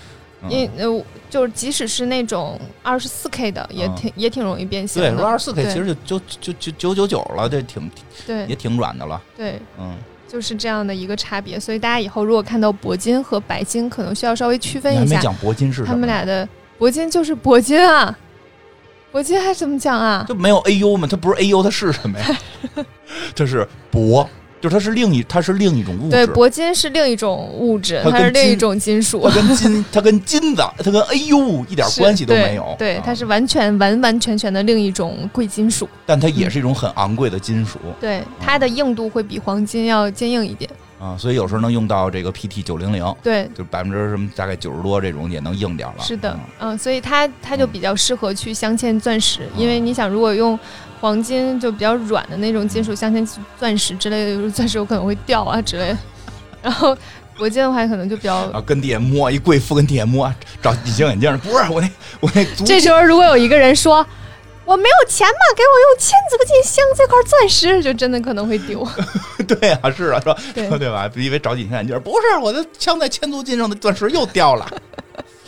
因为呃，就是即使是那种二十四 K 的，也嗯挺、也挺容易变形对，的。说二十四 K 其实就就就就九九九了，这挺也挺软的了。对，嗯，就是这样的一个差别。所以大家以后如果看到铂金和白金，可能需要稍微区分一下，你还没讲铂金是什么？他们俩的铂金就是铂金啊，铂金还怎么讲啊？就没有 AU 吗？它不是 AU，它是什么呀？这是铂，就是它是另一它是另一种物对，质，铂金是另一种物质，它它是另一种金属它。跟金它跟金子它跟哎呦一点关系都没有。对，啊它是完全完完全全的另一种贵金属。但它也是一种很昂贵的金属。对，它的硬度会比黄金要坚硬一点。啊，所以有时候能用到这个 PT 九零零，对，就百分之什么大概九十多这种也能硬点了。是的嗯，嗯，所以它它就比较适合去镶嵌钻石，因为你想，如果用黄金就比较软的那种金属镶嵌钻石之类的，钻石有可能会掉啊之类的。然后铂金的话，可能就比较然 后跟地下摸一贵妇跟地下摸，找隐形眼镜，不是我那我那 这时候如果有一个人说。我没有钱嘛，给我用千足金镶这块钻石，就真的可能会丢。对啊，是啊，说对说对吧？以为找隐形眼镜，不是我的镶在千足金上的钻石又掉了。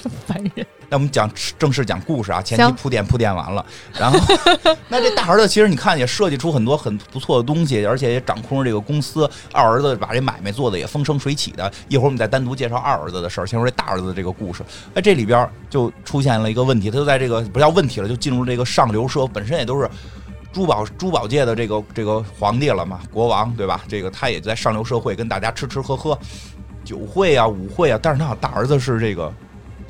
烦人。那我们讲正式讲故事啊，前期铺垫铺垫完了，然后 那这大儿子其实你看也设计出很多很不错的东西，而且也掌控着这个公司。二儿子把这买卖做的也风生水起的。一会儿我们再单独介绍二儿子的事儿，先说这大儿子的这个故事。哎，这里边就出现了一个问题，他就在这个不叫问题了，就进入这个上流社，本身也都是。珠宝珠宝界的这个这个皇帝了嘛，国王对吧？这个他也在上流社会跟大家吃吃喝喝，酒会啊舞会啊，但是他大儿子是这个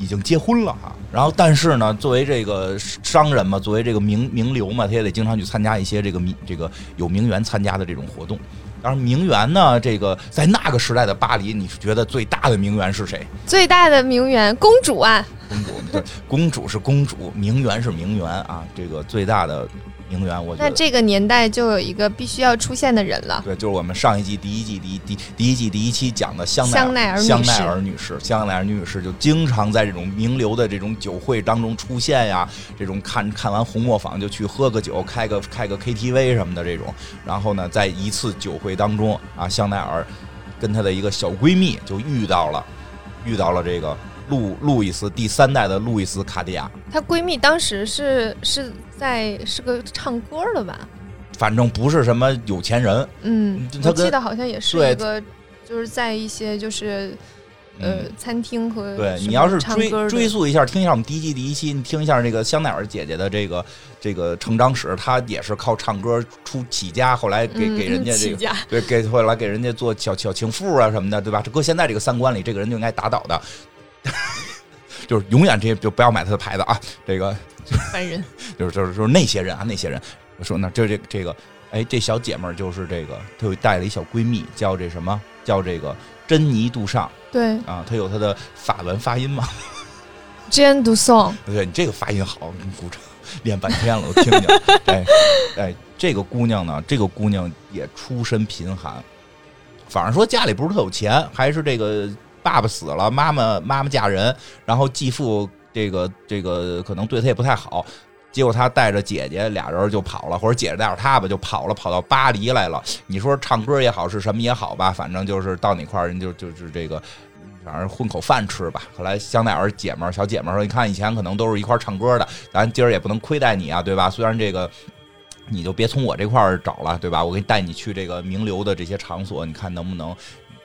已经结婚了哈。然后但是呢，作为这个商人嘛，作为这个名名流嘛，他也得经常去参加一些这个名这个有名媛参加的这种活动。当然，名媛呢，这个在那个时代的巴黎，你是觉得最大的名媛是谁？最大的名媛公主啊，公主，对，公主是公主，名媛是名媛啊。这个最大的名媛，我觉得那这个年代就有一个必须要出现的人了。对，就是我们上一季第一季第一第第一季第一期讲的香奈香奈儿女士香奈儿女士，香奈儿女士就经常在这种名流的这种酒会当中出现呀，这种看看完红磨坊就去喝个酒，开个开个 KTV 什么的这种。然后呢，在一次酒会当中啊，香奈儿跟她的一个小闺蜜就遇到了，遇到了这个路路易斯第三代的路易斯卡地亚，她闺蜜当时是是在是个唱歌的吧？反正不是什么有钱人，嗯，我记得好像也是一个，就是在一些就是呃嗯餐厅和对你要是追追溯一下，听一下我们第一季第一期，你听一下这个香奈儿姐姐的这个这个成长史，她也是靠唱歌出起家，后来给嗯给人家这个。对，给后来给人家做小小情妇啊什么的，对吧？这搁现在这个三观里，这个人就应该打倒的，就是永远这些就不要买他的牌子啊。这个烦人。就是就是就是那些人啊，那些人，我说呢，这这这个，哎，这小姐们儿就是这个，她有带了一小闺蜜，叫这什么叫这个珍妮杜尚对啊，她有她的法文发音嘛。，Jean d u s o n 对你这个发音好，你鼓掌，练半天了，我听听。哎哎，这个姑娘呢，这个姑娘也出身贫寒，反正说家里不是特有钱，还是这个爸爸死了，妈妈妈妈嫁人，然后继父这个这个可能对她也不太好。结果她带着姐姐俩人就跑了，或者姐姐带着他吧，就跑了，跑到巴黎来了。你说唱歌也好，是什么也好吧，反正就是到哪块儿人就就是这个反正混口饭吃吧。后来香奈儿姐们儿、小姐们儿说：“你看以前可能都是一块儿唱歌的，咱今儿也不能亏待你啊，对吧？虽然这个你就别从我这块儿找了，对吧？我给你带你去这个名流的这些场所，你看能不能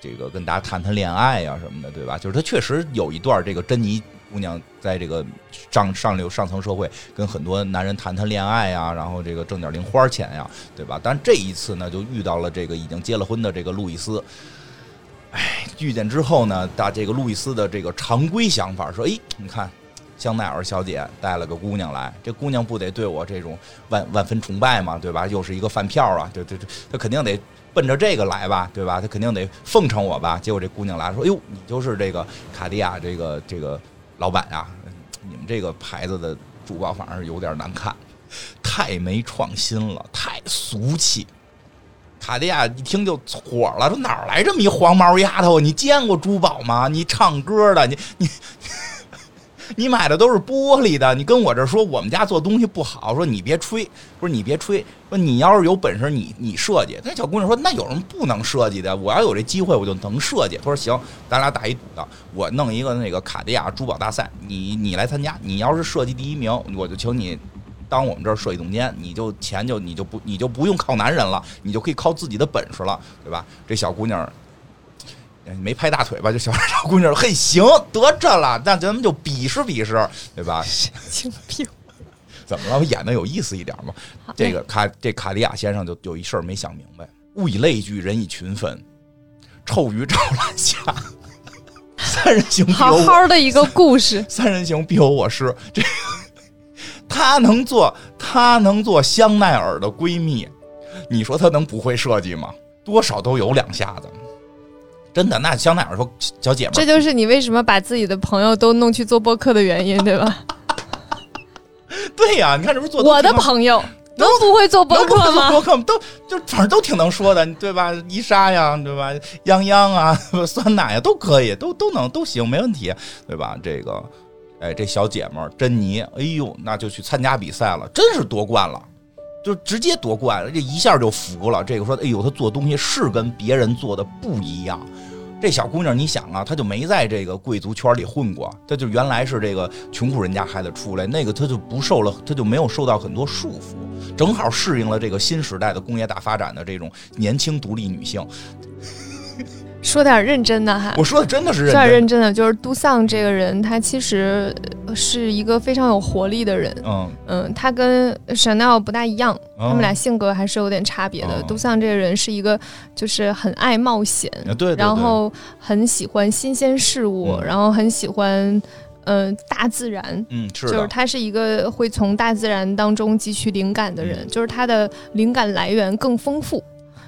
这个跟大家谈谈恋爱呀、什么的，对吧？就是他确实有一段这个珍妮姑娘在这个上上流上层社会跟很多男人谈谈恋爱呀、然后这个挣点零花钱呀、对吧？但这一次呢，就遇到了这个已经结了婚的这个路易斯。遇见之后呢，大这个路易斯的这个常规想法说：“哎，你看，香奈儿小姐带了个姑娘来，这姑娘不得对我这种万万分崇拜嘛，对吧？又是一个饭票啊，对对对，她肯定得奔着这个来吧，对吧？他肯定得奉承我吧。结果这姑娘来说：‘哎呦，你就是这个卡地亚这个这个老板啊，你们这个牌子的珠宝反而有点难看，太没创新了，太俗气。’卡地亚一听就火了，说哪儿来这么一黄毛丫头？你见过珠宝吗？你唱歌的，你你你买的都是玻璃的，你跟我这说我们家做东西不好，说你别吹，不是你别吹，说你要是有本事你你设计。那小姑娘说那有什么不能设计的？我要有这机会我就能设计。她说行，咱俩打一赌的，我弄一个那个卡地亚珠宝大赛，你你来参加，你要是设计第一名，我就请你。当我们这儿设计总监，你就钱就你就不你就不用靠男人了，你就可以靠自己的本事了，对吧？这小姑娘没拍大腿吧？就小小姑娘说，嘿，行，得这了，那咱们就比试比试，对吧？经病。怎么了？我演的有意思一点嘛？这个卡这卡利亚先生就有一事儿没想明白：物以类聚，人以群分，臭鱼找烂虾，三人行必有好我好的一个故事，三人行必有我师。这个她能做，她能做香奈儿的闺蜜，你说她能不会设计吗？多少都有两下子。真的，那香奈儿说小姐们儿，这就是你为什么把自己的朋友都弄去做播客的原因，对吧？对呀、你看这不是做我的朋友能不会做播客吗？播客都就反正都挺能说的，对吧？伊莎呀，对吧？泱泱啊，酸奶呀，都可以，都都能都行，没问题，对吧？这个，哎，这小姐们珍妮，哎呦，那就去参加比赛了，真是夺冠了。就直接夺冠了，这一下就服了。这个说，哎呦，他做东西是跟别人做的不一样。这小姑娘，你想啊，她就没在这个贵族圈里混过，她就原来是这个穷苦人家孩子出来，那个她就不受了，她就没有受到很多束缚，正好适应了这个新时代的工业大发展的这种年轻独立女性。说点认真的哈，我说的真的是说点认真，的，就是杜桑这个人，他其实呃是一个非常有活力的人。嗯，嗯，他跟 Chanel 不大一样，他他们俩性格还是有点差别的。哦杜桑这个人是一个就是很爱冒险，对对对，然后很喜欢新鲜事物，嗯然后很喜欢嗯、呃大自然。嗯是就是，他是一个会从大自然当中汲取灵感的人，嗯就是他的灵感来源更丰富。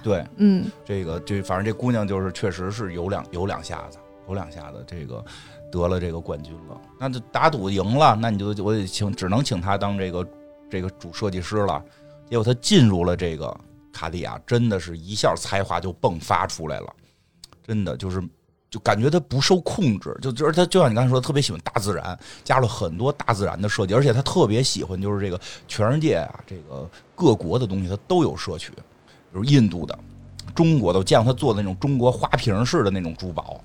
对嗯，这个这反正这姑娘就是确实是有两有两下子，有两下子，这个得了这个冠军了，那就打赌赢了，那你就我得请，只能请她当这个这个主设计师了。结果她进入了这个卡地亚，真的是一下才华就迸发出来了，真的就是。就感觉她不受控制，就就是她就像你刚才说的，特别喜欢大自然，加了很多大自然的设计，而且她特别喜欢就是这个全世界啊，这个各国的东西她都有摄取，比如印度的、中国的，我见过他做的那种中国花瓶式的那种珠宝，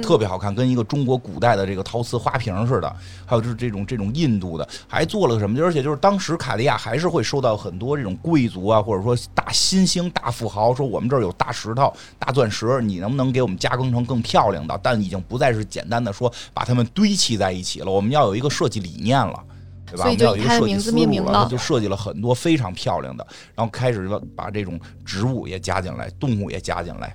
特别好看，跟一个中国古代的这个陶瓷花瓶似的。还有就是这种这种印度的，还做了个什么？而且就是当时卡地亚还是会收到很多这种贵族啊，或者说大新兴大富豪说我们这儿有大石头、大钻石，你能不能给我们加工成更漂亮的？但已经不再是简单的。说把它们堆砌在一起了，我们要有一个设计理念了。对吧？所以就以他的名字命名了就设计了很多非常漂亮的，然后开始把这种植物也加进来，动物也加进来。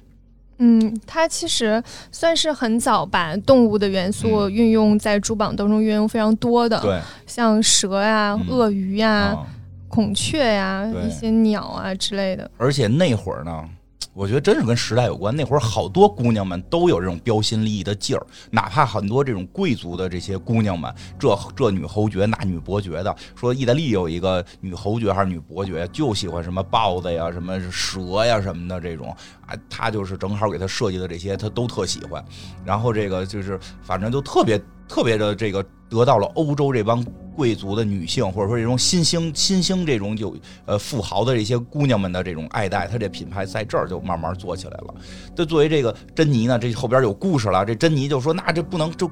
嗯，它其实算是很早把动物的元素运用在珠宝当中运用非常多的，像蛇呀、嗯鳄鱼呀、啊，孔雀呀、对一些鸟啊之类的。而且那会儿呢，我觉得真是跟时代有关。那会儿好多姑娘们都有这种标新立异的劲儿，哪怕很多这种贵族的这些姑娘们，这这女侯爵那女伯爵的，说意大利有一个女侯爵还是女伯爵，就喜欢什么豹子呀、什么蛇呀什么的这种啊，她就是正好给她设计的这些，她都特喜欢。然后这个就是反正就特别特别的这个得到了欧洲这帮贵族的女性，或者说这种新兴新兴这种有呃富豪的这些姑娘们的这种爱戴，它这品牌在这儿就慢慢做起来了。这作为这个珍妮呢，这后边有故事了。这珍妮就说：“那这不能就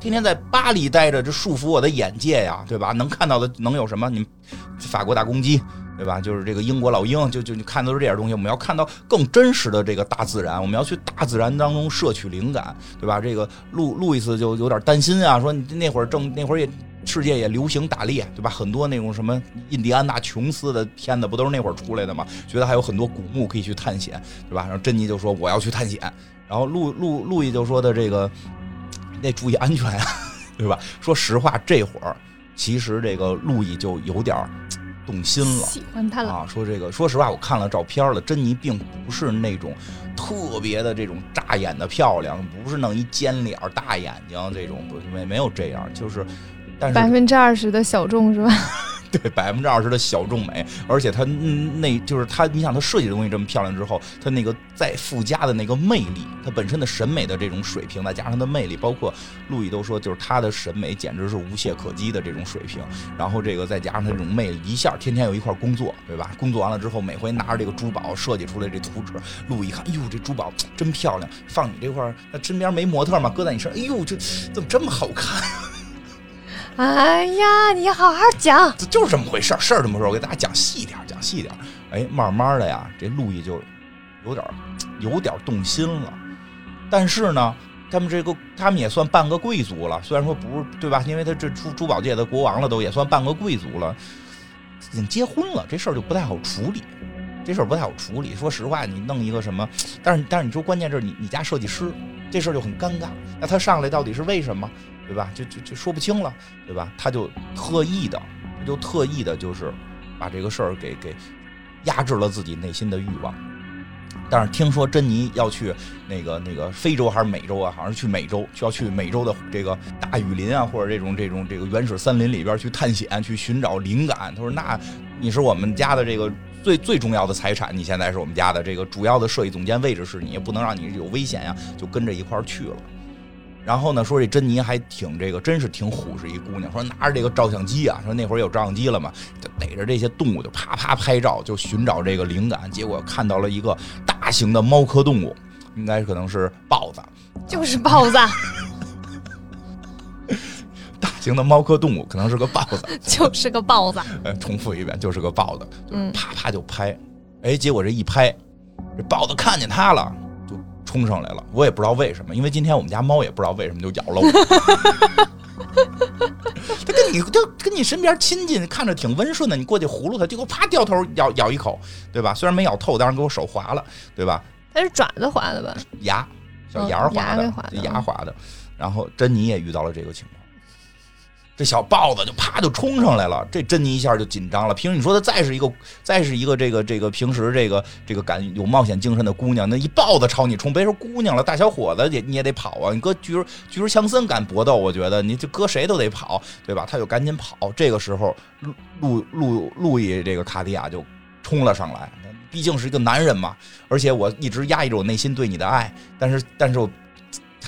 天天在巴黎待着，这束缚我的眼界呀，对吧？能看到的能有什么？你法国大公鸡。”对吧？就是这个英国老鹰，就就你看到是这点东西，我们要看到更真实的这个大自然，我们要去大自然当中摄取灵感，对吧？这个路路易斯就有点担心啊，说你那会儿正那会儿也世界也流行打猎，对吧？很多那种什么印第安纳琼斯的片子不都是那会儿出来的吗？觉得还有很多古墓可以去探险，对吧？然后珍妮就说我要去探险，然后路路路易就说的这个得注意安全啊，对吧？说实话，这会儿其实这个路易就有点儿动心了。喜欢他了，啊，说这个，说实话，我看了照片了，珍妮并不是那种特别的这种扎眼的漂亮，不是弄一尖脸、大眼睛这种，不是没没有这样，就是，但是百分之二十的小众是吧？对百分之二十的小众美，而且它嗯那就是它，你想它设计的东西这么漂亮之后，它那个再附加的那个魅力，它本身的审美的这种水平，再加上它的魅力，包括路易都说，就是他的审美简直是无懈可击的这种水平。然后这个再加上他这种魅力，一下天天有一块工作，对吧？工作完了之后，每回拿着这个珠宝设计出来这图纸，路易一看，哎呦，这珠宝真漂亮，放你这块儿，那身边没模特吗？搁在你身上，哎呦，这怎么这么好看？哎呀，你好好讲。这就是这么回事儿，事儿这么说，我给大家讲细一点儿，讲细一点儿。哎，慢慢的呀，这路易就有点有点动心了。但是呢，他们这个他们也算半个贵族了，虽然说不是对吧？因为他这珠珠宝界的国王了，都也算半个贵族了，已经结婚了，这事儿就不太好处理。这事儿不太好处理。说实话，你弄一个什么，但是但是你说关键是你你家设计师，这事儿就很尴尬。那他上来到底是为什么，对吧？就就就说不清了，对吧？他就特意的，他就特意的，就是把这个事儿给给压制了自己内心的欲望。但是听说珍妮要去那个那个非洲还是美洲啊？好像是去美洲，就要去美洲的这个大雨林啊，或者这种这种这个原始森林里边去探险，去寻找灵感。他说：“那你是我们家的这个最最重要的财产，你现在是我们家的这个主要的设计总监位置是你，不能让你有危险呀，就跟着一块儿去了。”然后呢，说这珍妮还挺这个，真是挺虎实一姑娘。说拿着这个照相机啊，说那会儿有照相机了嘛，就逮着这些动物就啪啪拍照，就寻找这个灵感。结果看到了一个大型的猫科动物，应该可能是豹子，就是豹子，大型的猫科动物可能是个豹子，就是个豹子。呃，重复一遍，就是个豹子，就是啪啪就拍。哎，结果这一拍，这豹子看见它了。冲上来了，我也不知道为什么，因为今天我们家猫也不知道为什么就咬了我。它跟你就跟你身边亲近，看着挺温顺的，你过去葫芦它，结果啪掉头咬咬一口，对吧？虽然没咬透，但是给我手划了，对吧？它是爪子划的吧？牙，小牙划的，牙划的。然后珍妮也遇到了这个情况。这小豹子就啪就冲上来了，这珍妮一下就紧张了。平时你说她再是一个再是一个这个这个平时这个这个敢有冒险精神的姑娘，那一豹子朝你冲，别说姑娘了，大小伙子也你也得跑啊。你搁巨巨石强森敢搏斗，我觉得你就搁谁都得跑，对吧？他就赶紧跑。这个时候，路路路路易这个卡地亚就冲了上来，毕竟是一个男人嘛，而且我一直压抑着我内心对你的爱，但是但是我。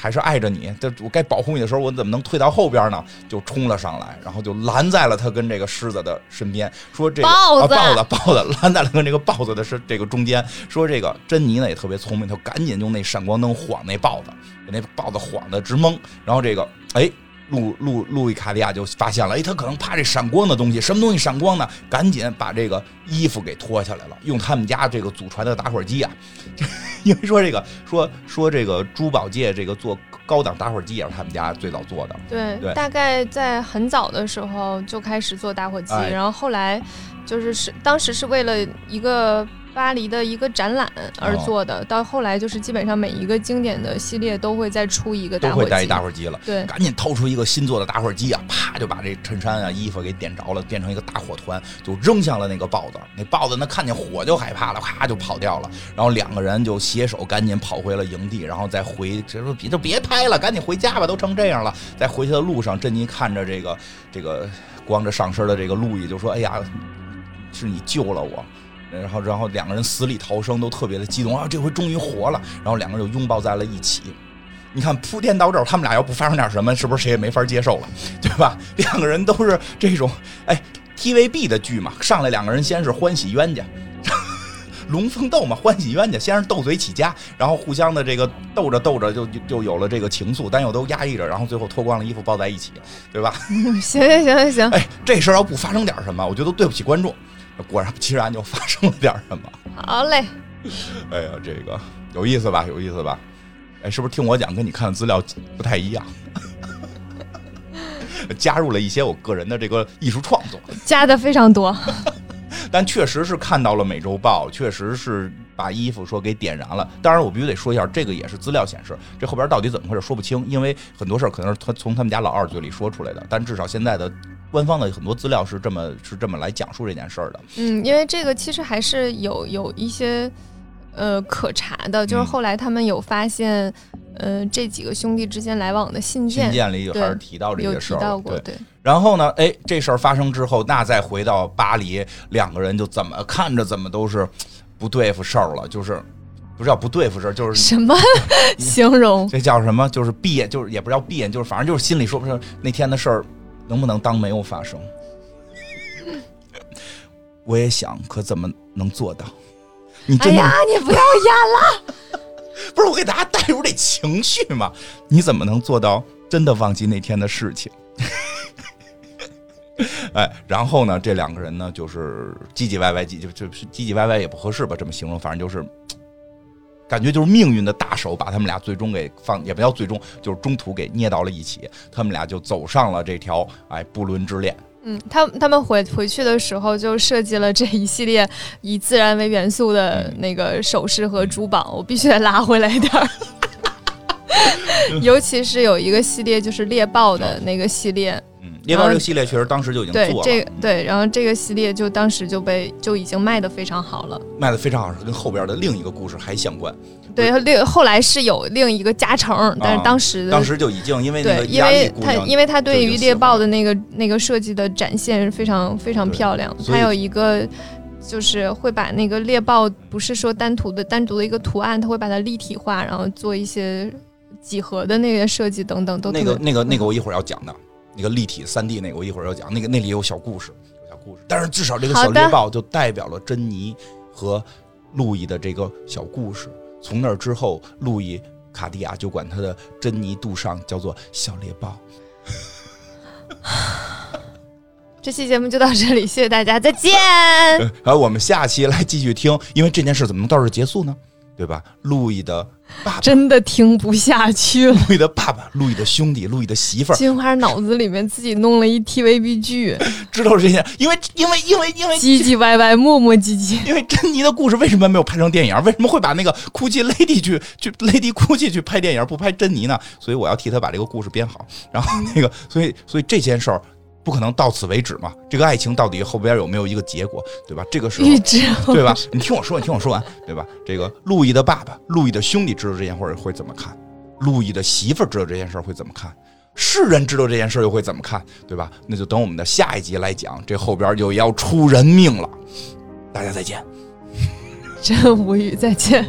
还是爱着你，这我该保护你的时候，我怎么能退到后边呢？就冲了上来，然后就拦在了他跟这个狮子的身边，说这个豹子豹子豹子 拦在了跟这个豹子的是这个中间，说这个珍妮呢也特别聪明，他赶紧用那闪光灯晃那豹子，给那豹子晃的直懵，然后这个哎。路路路易卡利亚就发现了，哎，他可能怕这闪光的东西，什么东西闪光呢？赶紧把这个衣服给脱下来了，用他们家这个祖传的打火机啊，因为说这个说说这个珠宝界这个做高档打火机也是他们家最早做的。对，大概在很早的时候就开始做打火机，然后后来就是是当时是为了一个。巴黎的一个展览而做的，到后来就是基本上每一个经典的系列都会再出一个都会带一打火机了。对，赶紧掏出一个新做的打火机啊，啪就把这衬衫啊、衣服给点着了，变成一个大火团，就扔向了那个豹子。那豹子那看见火就害怕了，咔就跑掉了。然后两个人就携手赶紧跑回了营地，然后再回，就说别就别拍了，赶紧回家吧，都成这样了。在回去的路上，珍妮看着这个这个光着上身的这个路易，就说：“哎呀，是你救了我。”然后，然后两个人死里逃生，都特别的激动啊！这回终于活了。然后两个人就拥抱在了一起。你看铺垫到这儿，他们俩要不发生点什么，是不是谁也没法接受了，对吧？两个人都是这种哎 TVB 的剧嘛，上来两个人先是欢喜冤家，龙凤斗嘛，欢喜冤家，先是斗嘴起家，然后互相的这个斗着斗着就就有了这个情愫，但又都压抑着，然后最后脱光了衣服抱在一起，对吧？行行行行行，哎，这事儿要不发生点什么，我觉得对不起观众。果然，其然就发生了点什么。好嘞。哎呀，这个有意思吧？有意思吧？哎，是不是听我讲跟你看的资料不太一样？加入了一些我个人的这个艺术创作，加的非常多。但确实是看到了美洲豹，确实是把衣服说给点燃了。当然，我必须得说一下，这个也是资料显示，这后边到底怎么回事说不清，因为很多事儿可能是他从他们家老二嘴里说出来的。但至少现在的。官方的很多资料是这么是这么来讲述这件事儿的。嗯，因为这个其实还是有有一些呃可查的，就是后来他们有发现，呃，这几个兄弟之间来往的信件，信件里还是提到这些事儿。对。然后呢，哎，这事儿发生之后，那再回到巴黎，两个人就怎么看着怎么都是不对付事儿了，就是不是叫不对付事儿，就是什么 形容？这叫什么？就是闭眼，就是也不叫闭眼，就是反正就是心里说不上那天的事儿。能不能当没有发生？我也想，可怎么能做到？你真的？你不要演了！不是我给大家带入这情绪吗？你怎么能做到真的忘记那天的事情？哎，然后呢？这两个人呢，就是唧唧歪歪，唧就就是唧唧歪歪也不合适吧？这么形容，反正就是。感觉就是命运的大手把他们俩最终给放，也不叫最终，就是中途给捏到了一起，他们俩就走上了这条哎不伦之恋。嗯，他他们回回去的时候就设计了这一系列以自然为元素的那个首饰和珠宝，我必须得拉回来点儿。尤其是有一个系列就是猎豹的那个系列，嗯，猎豹这个系列确实当时就已经做了，对这个对，然后这个系列就当时就被就已经卖的非常好了。卖的非常好，是跟后边的另一个故事还相关。对，另后来是有另一个加成，但是当时的当时就已经因为那个对，因压力为它因为它对于猎豹的那个那个设计的展现非常非常漂亮，所以它有一个。就是会把那个猎豹，不是说单独的单独的一个图案，它会把它立体化，然后做一些几何的那个设计等等，都那个那个那个我一会儿要讲的，那个立体三 D 那个我一会儿要讲，那个那里有小故事，有小故事。但是至少这个小猎豹就代表了珍妮和路易的这个小故事。从那儿之后，路易卡地亚就管他的珍妮杜尚叫做小猎豹。这期节目就到这里，谢谢大家，再见。然后我们下期来继续听，因为这件事怎么能到这结束呢？对吧？路易的爸爸，真的听不下去了，路易的爸爸，路易的兄弟，路易的媳妇儿，金花脑子里面自己弄了一 TVB 剧，知道这些，因为因为因为因为唧唧歪歪，磨磨唧唧。因为珍妮的故事为什么没有拍成电影？为什么会把那个 GUCCI Lady 去去 Lady GUCCI 去拍电影，不拍珍妮呢？所以我要替他把这个故事编好。然后那个，所以所以这件事儿不可能到此为止嘛。这个爱情到底后边有没有一个结果，对吧？这个时候对吧？你听我说，你听我说完，对吧？这个路易的爸爸、路易的兄弟知道这件事儿会怎么看？路易的媳妇儿知道这件事儿会怎么看？世人知道这件事儿又会怎么看？对吧？那就等我们的下一集来讲，这后边就要出人命了。大家再见。真无语，再见。